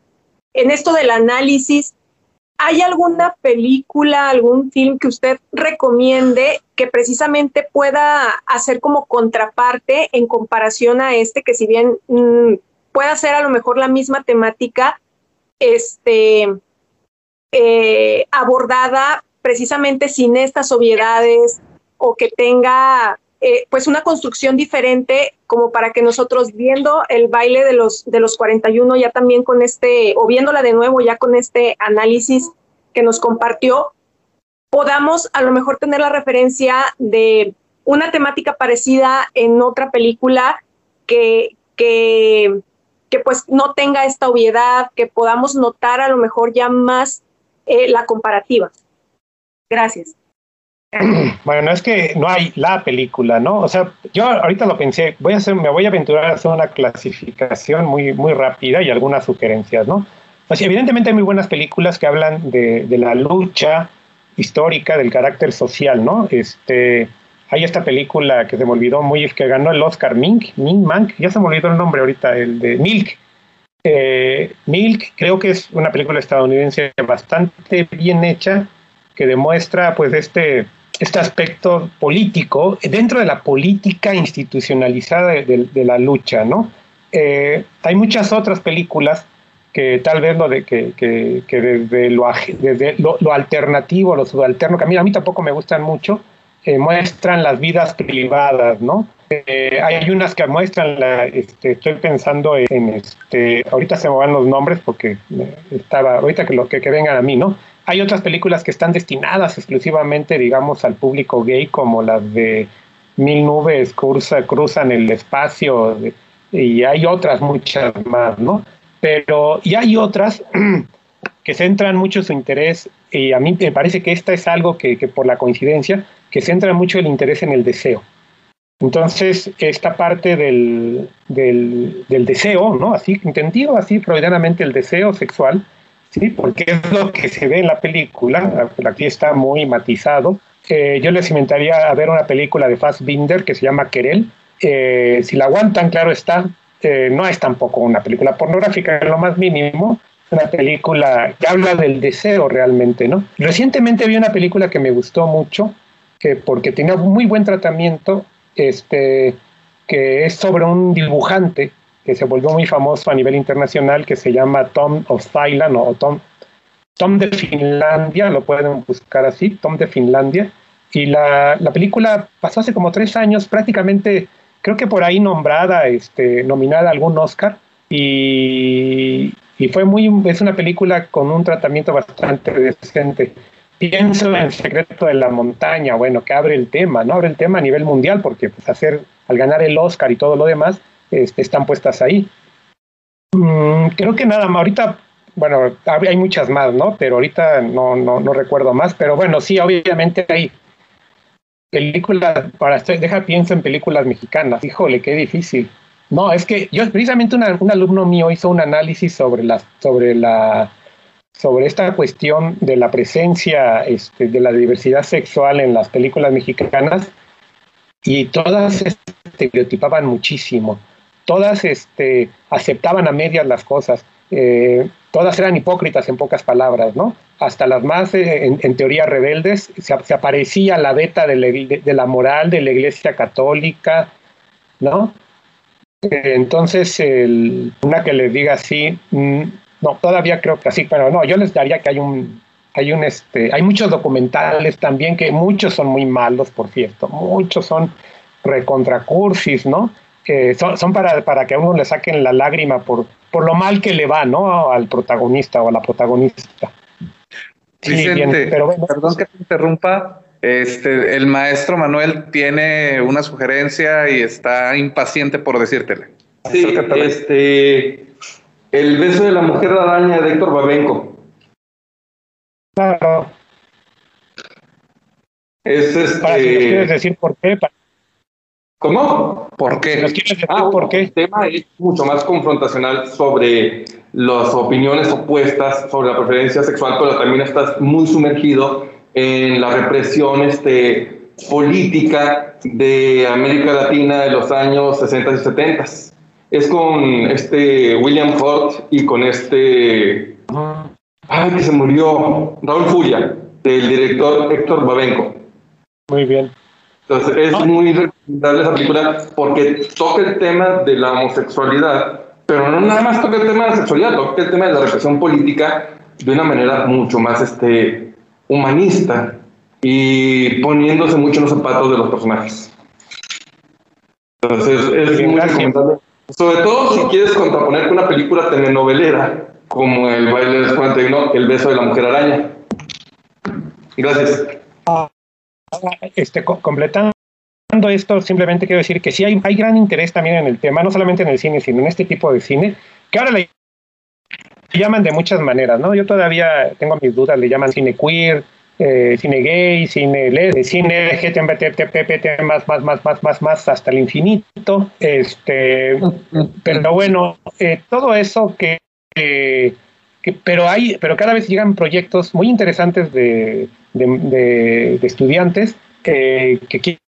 Speaker 6: esto del análisis ¿Hay alguna película, algún film que usted recomiende que precisamente pueda hacer como contraparte en comparación a este, que si bien mm, pueda ser a lo mejor la misma temática, este, eh, abordada precisamente sin estas obviedades o que tenga eh, pues una construcción diferente como para que nosotros viendo el baile de los, de los 41 ya también con este, o viéndola de nuevo ya con este análisis que nos compartió, podamos a lo mejor tener la referencia de una temática parecida en otra película que, que, que pues no tenga esta obviedad, que podamos notar a lo mejor ya más eh, la comparativa. Gracias.
Speaker 2: Bueno, es que no hay la película, ¿no? O sea, yo ahorita lo pensé, voy a hacer, me voy a aventurar a hacer una clasificación muy, muy rápida y algunas sugerencias, ¿no? Pues evidentemente hay muy buenas películas que hablan de, la lucha histórica, del carácter social, ¿no? Este, hay esta película que se me olvidó muy, que ganó el Oscar, Mink, Mink, Mank, ya se me olvidó el nombre ahorita, el de Milk. Eh, Milk creo que es una película estadounidense bastante bien hecha que demuestra pues este este aspecto político dentro de la política institucionalizada de, la lucha, ¿no? Eh, hay muchas otras películas que tal vez lo de que, que, desde, lo, desde lo, alternativo, lo subalterno, que a mí, a mí tampoco me gustan mucho, eh, muestran las vidas privadas, ¿no? Eh, hay unas que muestran, la, este, estoy pensando en, este, ahorita se me van los nombres porque estaba, ahorita que lo que, vengan a mí, ¿no? Hay otras películas que están destinadas exclusivamente, digamos, al público gay, como las de Mil nubes cruza, cruzan el espacio, y hay otras muchas más, ¿no? Pero, y hay otras que centran mucho su interés, y a mí me parece que esta es algo que, por la coincidencia, que centra mucho el interés en el deseo. Entonces, esta parte del, del, del, deseo, ¿no? Así, entendido así freudianamente el deseo sexual, ¿sí? Porque es lo que se ve en la película, aquí está muy matizado. Eh, yo les inventaría a ver una película de Fassbinder que se llama Querel. Eh, si la aguantan, claro está, eh, no es tampoco una película pornográfica en lo más mínimo, una película que habla del deseo realmente, ¿no? Recientemente vi una película que me gustó mucho, que porque tenía muy buen tratamiento, este, que es sobre un dibujante que se volvió muy famoso a nivel internacional, que se llama Tom of Thailand o Tom, Tom de Finlandia, lo pueden buscar así, Tom de Finlandia. Y la, la, película pasó hace como tres años, prácticamente, creo que por ahí nombrada, este, nominada a algún Oscar. Y, y fue muy, es una película con un tratamiento bastante decente pienso en Secreto de la Montaña, bueno, que abre el tema, ¿no? Abre el tema a nivel mundial, porque pues hacer, al ganar el Oscar y todo lo demás, este, están puestas ahí. Mm, creo que nada más, ahorita, bueno, hay muchas más, ¿no? Pero ahorita no, no, no recuerdo más, pero bueno, sí, obviamente hay películas, para deja pienso en películas mexicanas, híjole, qué difícil. No, es que yo precisamente un alumno mío hizo un análisis sobre las, sobre la sobre esta cuestión de la presencia este, de la diversidad sexual en las películas mexicanas y todas estereotipaban muchísimo, todas este, aceptaban a medias las cosas, eh, todas eran hipócritas en pocas palabras, ¿no? Hasta las más, eh, en, teoría, rebeldes, se, aparecía la beta de la, de la moral de la Iglesia Católica, ¿no? Entonces, una que les diga así, mm, no, todavía creo que así, pero no, yo les daría que hay un, hay un, este, hay muchos documentales también que muchos son muy malos, por cierto, muchos son recontracursis, ¿no? Que son, son para, para que a uno le saquen la lágrima por, por lo mal que le va, ¿no? Al protagonista o a la protagonista.
Speaker 1: Sí, pero perdón que te interrumpa. Este, el maestro Manuel tiene una sugerencia y está impaciente por decírtele.
Speaker 4: Sí, este, el beso de la mujer araña de Héctor Babenco.
Speaker 2: Claro.
Speaker 4: Es este...
Speaker 2: quieres decir por qué?
Speaker 4: ¿Cómo?
Speaker 2: ¿Por qué?
Speaker 4: ah, por qué? El tema es mucho más confrontacional sobre las opiniones opuestas sobre la preferencia sexual, pero también estás muy sumergido en la represión este, política de América Latina de los años 60 y 70. Es con este William Ford y con este... Ay, que se murió, Raúl Fuya, del director Héctor Babenco.
Speaker 2: Muy bien.
Speaker 4: Entonces es muy recomendable esa película porque toca el tema de la homosexualidad, pero no nada más toca el tema de la sexualidad, toca el tema de la represión política de una manera mucho más este, humanista y poniéndose mucho en los zapatos de los personajes. Entonces es muy recomendable. Sobre todo si quieres contraponer con una película telenovelera como El baile de 41, El beso de la mujer araña. Gracias.
Speaker 2: Este, completando esto, simplemente quiero decir que sí hay, hay gran interés también en el tema, no solamente en el cine, sino en este tipo de cine, que ahora le llaman de muchas maneras, ¿no? Yo todavía tengo mis dudas, le llaman cine queer, eh, cine gay, cine LED, cine LGBT, más, más, más, más, más, más, hasta el infinito. Este, pero bueno, eh, todo eso que, pero hay, pero cada vez llegan proyectos muy interesantes de, de, estudiantes que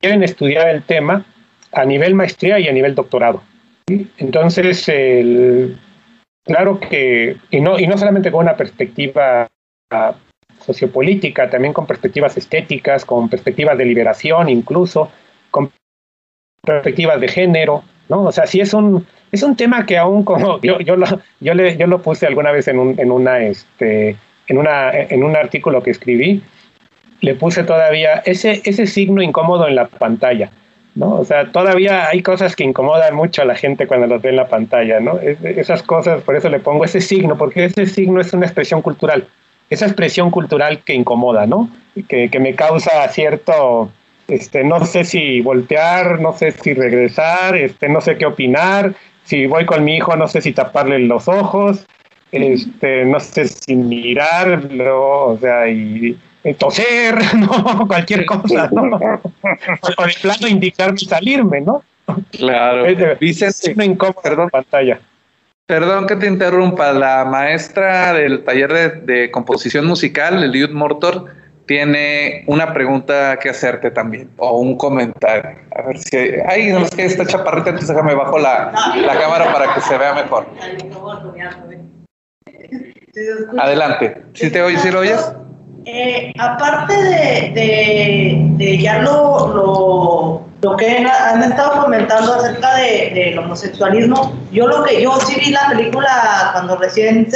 Speaker 2: quieren estudiar el tema a nivel maestría y a nivel doctorado. Entonces, el, claro que, y no, y no solamente con una perspectiva sociopolítica, también con perspectivas estéticas, con perspectivas de liberación incluso, con perspectivas de género, ¿no? O sea, sí es un, es un tema que aún como yo, yo, lo, yo, le, yo lo puse alguna vez en, un, en, una, este, en, una, en un artículo que escribí, le puse todavía ese, ese signo incómodo en la pantalla. ¿No? O sea, todavía hay cosas que incomodan mucho a la gente cuando los ve en la pantalla, ¿no? esas cosas, por eso le pongo ese signo, porque ese signo es una expresión cultural esa expresión cultural que incomoda, ¿no? Que, que, me causa cierto, este, no sé si voltear, no sé si regresar, este, no sé qué opinar, si voy con mi hijo, no sé si taparle los ojos, este, no sé si mirarlo, o sea, y, toser, ¿no? Cualquier cosa, ¿no? o de plano indicarme salirme, ¿no?
Speaker 1: Claro.
Speaker 2: Una incómoda perdón, pantalla.
Speaker 1: Perdón que te interrumpa, la maestra del taller de, composición musical, Eliud Mortor, tiene una pregunta que hacerte también, o un comentario. A ver si hay. Ay, no es que esta chaparrita, entonces déjame bajo la, la cámara para que se vea mejor. Adelante. ¿Sí te oyes? ¿Sí lo oyes?
Speaker 7: Eh, aparte de, de, ya lo, lo, que han estado comentando acerca de, del homosexualismo, yo lo que yo sí vi la película cuando recién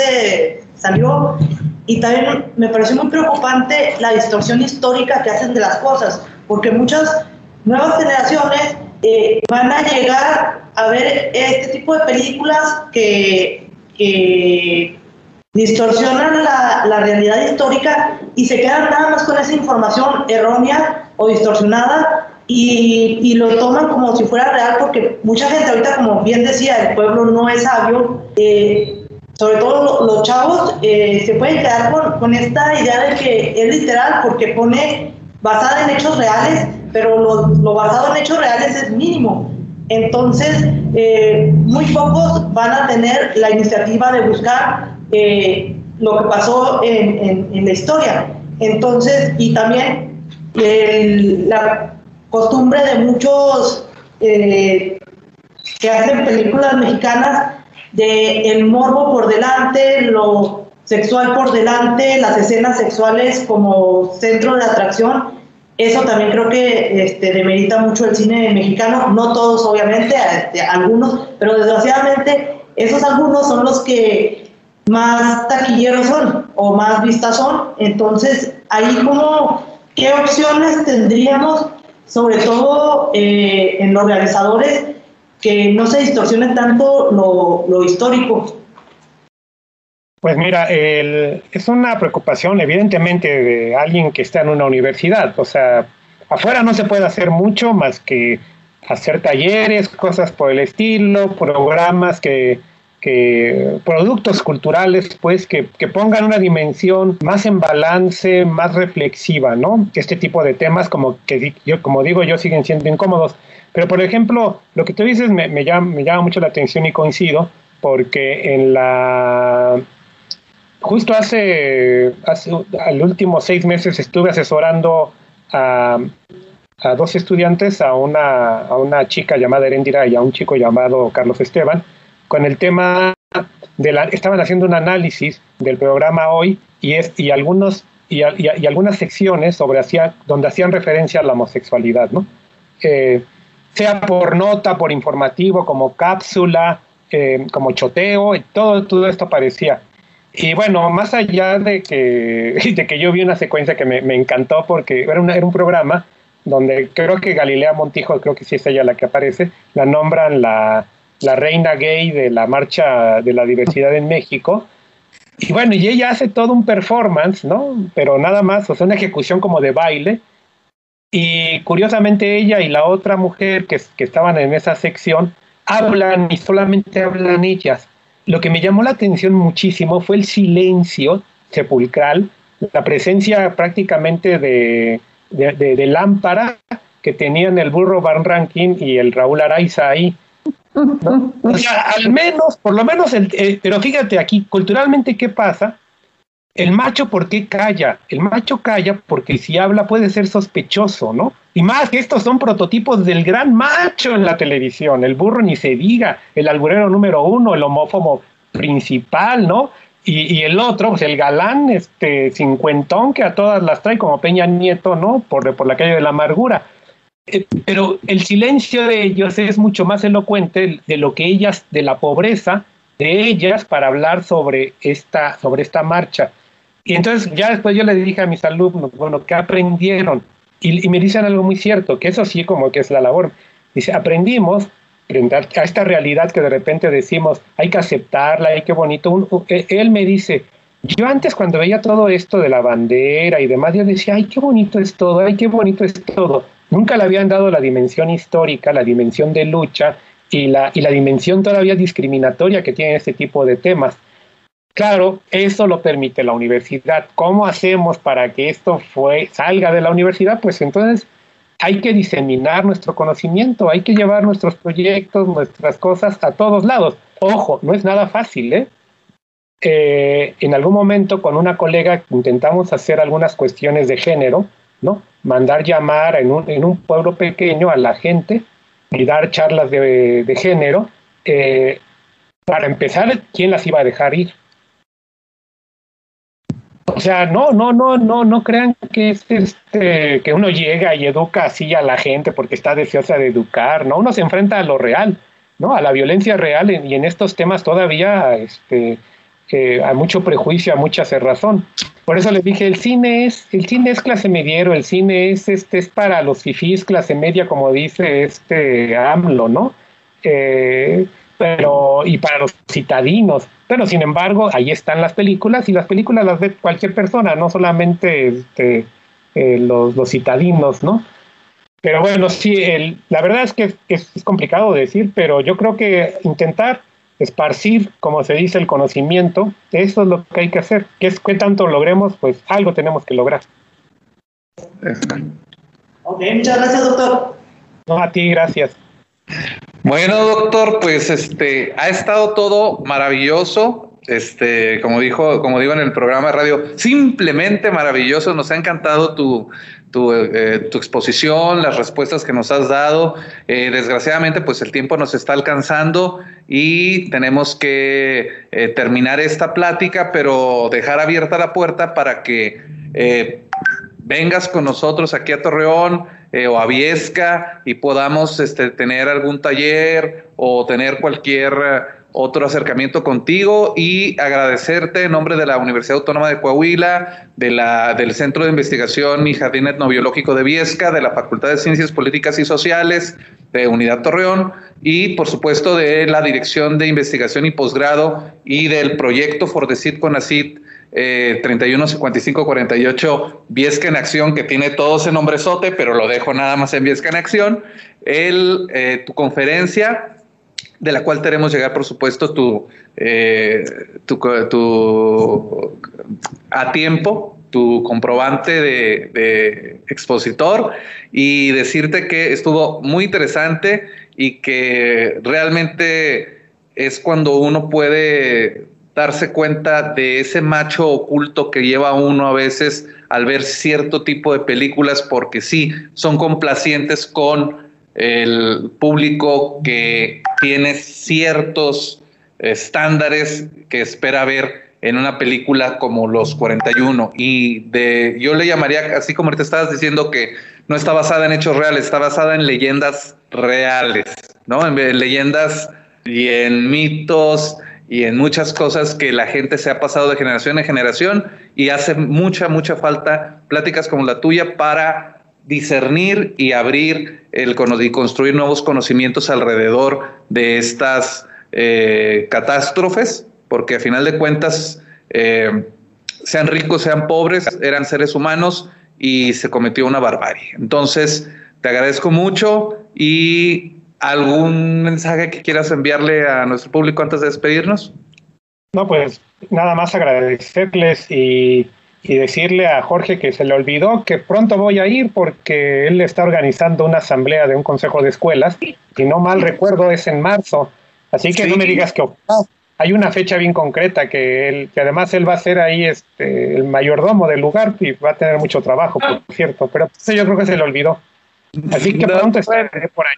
Speaker 7: salió y también me pareció muy preocupante la distorsión histórica que hacen de las cosas, porque muchas nuevas generaciones eh, van a llegar a ver este tipo de películas que, que distorsionan la, realidad histórica y se quedan nada más con esa información errónea o distorsionada y, y, lo toman como si fuera real porque mucha gente ahorita, como bien decía, el pueblo no es sabio, eh, sobre todo los chavos eh, se pueden quedar con, con, esta idea de que es literal porque pone basada en hechos reales, pero lo, lo basado en hechos reales es mínimo. Entonces, eh, muy pocos van a tener la iniciativa de buscar eh, lo que pasó en, en, la historia. Entonces, y también la costumbre de muchos eh, que hacen películas mexicanas de el morbo por delante, lo sexual por delante, las escenas sexuales como centro de atracción, eso también creo que este, demerita mucho el cine mexicano, no todos obviamente, este, algunos, pero desgraciadamente esos algunos son los que más taquilleros son o más vistas son. Entonces, ahí como, ¿qué opciones tendríamos, sobre todo eh, en los realizadores, que no se distorsionen tanto lo, lo histórico?
Speaker 2: Pues mira, es una preocupación evidentemente de alguien que está en una universidad. O sea, afuera no se puede hacer mucho más que hacer talleres, cosas por el estilo, programas que, que productos culturales, pues, que, que, pongan una dimensión más en balance, más reflexiva, ¿no? Este tipo de temas, como que yo, como digo, yo siguen siendo incómodos. Pero, por ejemplo, lo que tú dices me, me, llama, me llama mucho la atención y coincido, porque en la justo hace, hace al último seis meses estuve asesorando a, a dos estudiantes, a una, a una chica llamada Erendira y a un chico llamado Carlos Esteban, con el tema de la, estaban haciendo un análisis del programa hoy y, es, y algunos y, y, algunas secciones sobre hacía, donde hacían referencia a la homosexualidad, ¿no? Eh, sea por nota, por informativo, como cápsula, eh, como choteo, todo, todo esto aparecía. Y bueno, más allá de que, de que yo vi una secuencia que me, me encantó porque era, era un programa donde creo que Galilea Montijo, creo que sí es ella la que aparece, la nombran la, la reina gay de la marcha de la diversidad en México. Y bueno, y ella hace todo un performance, ¿no? Pero nada más, o sea, una ejecución como de baile. Y curiosamente ella y la otra mujer que, que estaban en esa sección hablan y solamente hablan ellas. Lo que me llamó la atención muchísimo fue el silencio sepulcral, la presencia prácticamente de, de, lámpara que tenían el burro Van Rankin y el Raúl Araiza ahí. O sea, al menos, por lo menos, el, eh, pero fíjate aquí, culturalmente, ¿qué pasa? El macho, ¿por qué calla? El macho calla porque si habla puede ser sospechoso, ¿no? Y más que estos son prototipos del gran macho en la televisión, el burro ni se diga, el alburero número uno, el homófobo principal, ¿no? Y, el otro, pues el galán, este cincuentón que a todas las trae como Peña Nieto, ¿no? Por, por la calle de la amargura. Eh, pero el silencio de ellos es mucho más elocuente de lo que ellas, de la pobreza de ellas para hablar sobre esta, sobre esta marcha. Y entonces ya después yo le dije a mis alumnos, bueno, ¿qué aprendieron? Y, me dicen algo muy cierto, que eso sí como que es la labor. Dice, aprendimos a esta realidad que de repente decimos, hay que aceptarla, hay que bonito. E, él me dice, yo antes cuando veía todo esto de la bandera y demás, yo decía, ay, qué bonito es todo, ay, qué bonito es todo. Nunca le habían dado la dimensión histórica, la dimensión de lucha y la, y la dimensión todavía discriminatoria que tiene este tipo de temas. Claro, eso lo permite la universidad. ¿Cómo hacemos para que esto fue, salga de la universidad? Pues entonces hay que diseminar nuestro conocimiento, hay que llevar nuestros proyectos, nuestras cosas a todos lados. Ojo, no es nada fácil, ¿eh? eh en algún momento con una colega intentamos hacer algunas cuestiones de género, ¿no? Mandar llamar en un, en un pueblo pequeño a la gente y dar charlas de, de género. Eh, para empezar, ¿quién las iba a dejar ir? O sea, no, no, no, no, no crean que es este, que uno llega y educa así a la gente porque está deseosa de educar, ¿no? Uno se enfrenta a lo real, ¿no? A la violencia real y en estos temas todavía este, eh, hay mucho prejuicio, hay mucha cerrazón. Por eso les dije, el cine es, el cine es clase mediero, el cine es, este, es para los fifís clase media, como dice este AMLO, ¿no? Eh, pero, y para los citadinos. Pero sin embargo, ahí están las películas y las películas las ve cualquier persona, no solamente este, eh, los, los, citadinos, ¿no? Pero bueno, sí, el, la verdad es que es, complicado decir, pero yo creo que intentar esparcir, como se dice, el conocimiento, eso es lo que hay que hacer. ¿Qué, es, qué tanto logremos? Pues algo tenemos que lograr.
Speaker 7: Ok, muchas gracias, doctor.
Speaker 2: No, a ti, gracias.
Speaker 1: Bueno, doctor, pues este ha estado todo maravilloso. Este, como dijo, como digo en el programa de radio, simplemente maravilloso. Nos ha encantado tu, tu, eh, exposición, las respuestas que nos has dado. Eh, desgraciadamente, pues el tiempo nos está alcanzando y tenemos que eh, terminar esta plática, pero dejar abierta la puerta para que vengas con nosotros aquí a Torreón o a Viesca y podamos este, tener algún taller o tener cualquier otro acercamiento contigo y agradecerte en nombre de la Universidad Autónoma de Coahuila, de la, del Centro de Investigación y Jardín Etnobiológico de Viesca, de la Facultad de Ciencias Políticas y Sociales de Unidad Torreón y por supuesto de la Dirección de Investigación y Posgrado y del proyecto Fordecit Conacit eh, 315548 Viesca en Acción, que tiene todo ese sote, pero lo dejo nada más en Viesca en Acción. El, eh, tu conferencia, de la cual tenemos llegar, por supuesto, tu, eh, tu, a tiempo, tu comprobante de, expositor y decirte que estuvo muy interesante y que realmente es cuando uno puede darse cuenta de ese macho oculto que lleva uno a veces al ver cierto tipo de películas porque sí, son complacientes con el público que tiene ciertos estándares que espera ver en una película como Los 41 y de yo le llamaría así como te estabas diciendo que no está basada en hechos reales, está basada en leyendas reales, ¿no? En leyendas y en mitos y en muchas cosas que la gente se ha pasado de generación en generación y hace mucha, mucha falta pláticas como la tuya para discernir y abrir el, y construir nuevos conocimientos alrededor de estas eh, catástrofes, porque a final de cuentas, eh, sean ricos, sean pobres, eran seres humanos y se cometió una barbarie. Entonces, te agradezco mucho y ¿Algún mensaje que quieras enviarle a nuestro público antes de despedirnos?
Speaker 2: No, pues nada más agradecerles y, decirle a Jorge que se le olvidó que pronto voy a ir porque él está organizando una asamblea de un consejo de escuelas. Si no mal recuerdo, es en marzo. Así que no me digas que hay una fecha bien concreta que, él, que además él va a ser ahí este, el mayordomo del lugar y va a tener mucho trabajo, por cierto. Pero yo creo que se le olvidó. Así que pronto estaré por ahí.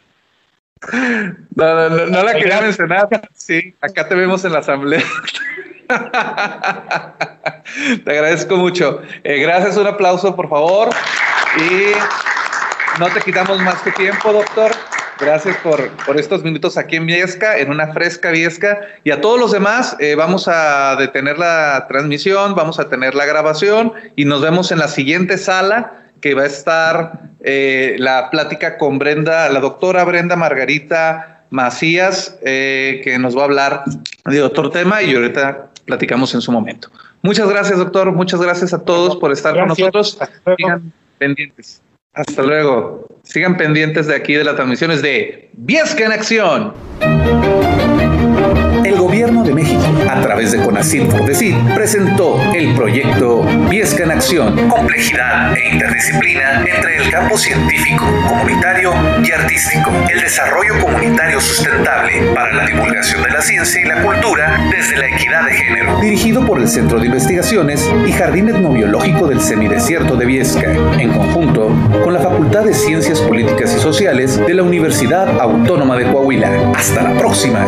Speaker 1: No, no, no, la quería mencionar. Sí, acá te vemos en la asamblea. Te agradezco mucho. Eh, gracias, un aplauso, por favor. Y no te quitamos más que tiempo, doctor. Gracias por, por estos minutos aquí en Viesca, en una fresca Viesca. Y a todos los demás, eh, vamos a detener la transmisión, vamos a tener la grabación y nos vemos en la siguiente sala que va a estar eh, la plática con Brenda, la doctora Brenda Margarita Macías, que nos va a hablar de otro tema y ahorita platicamos en su momento. Muchas gracias, doctor. Muchas gracias a todos por estar con nosotros. Sigan pendientes. Hasta luego. Sigan pendientes de aquí de las transmisiones de Viesca en Acción
Speaker 3: el Gobierno de México, a través de CONACYT Fordecid, presentó el proyecto Viesca en Acción, complejidad e interdisciplina entre el campo científico, comunitario y artístico, el desarrollo comunitario sustentable para la divulgación de la ciencia y la cultura desde la equidad de género, dirigido por el Centro de Investigaciones y Jardín Etnobiológico del Semidesierto de Viesca, en conjunto con la Facultad de Ciencias Políticas y Sociales de la Universidad Autónoma de Coahuila. Hasta la próxima.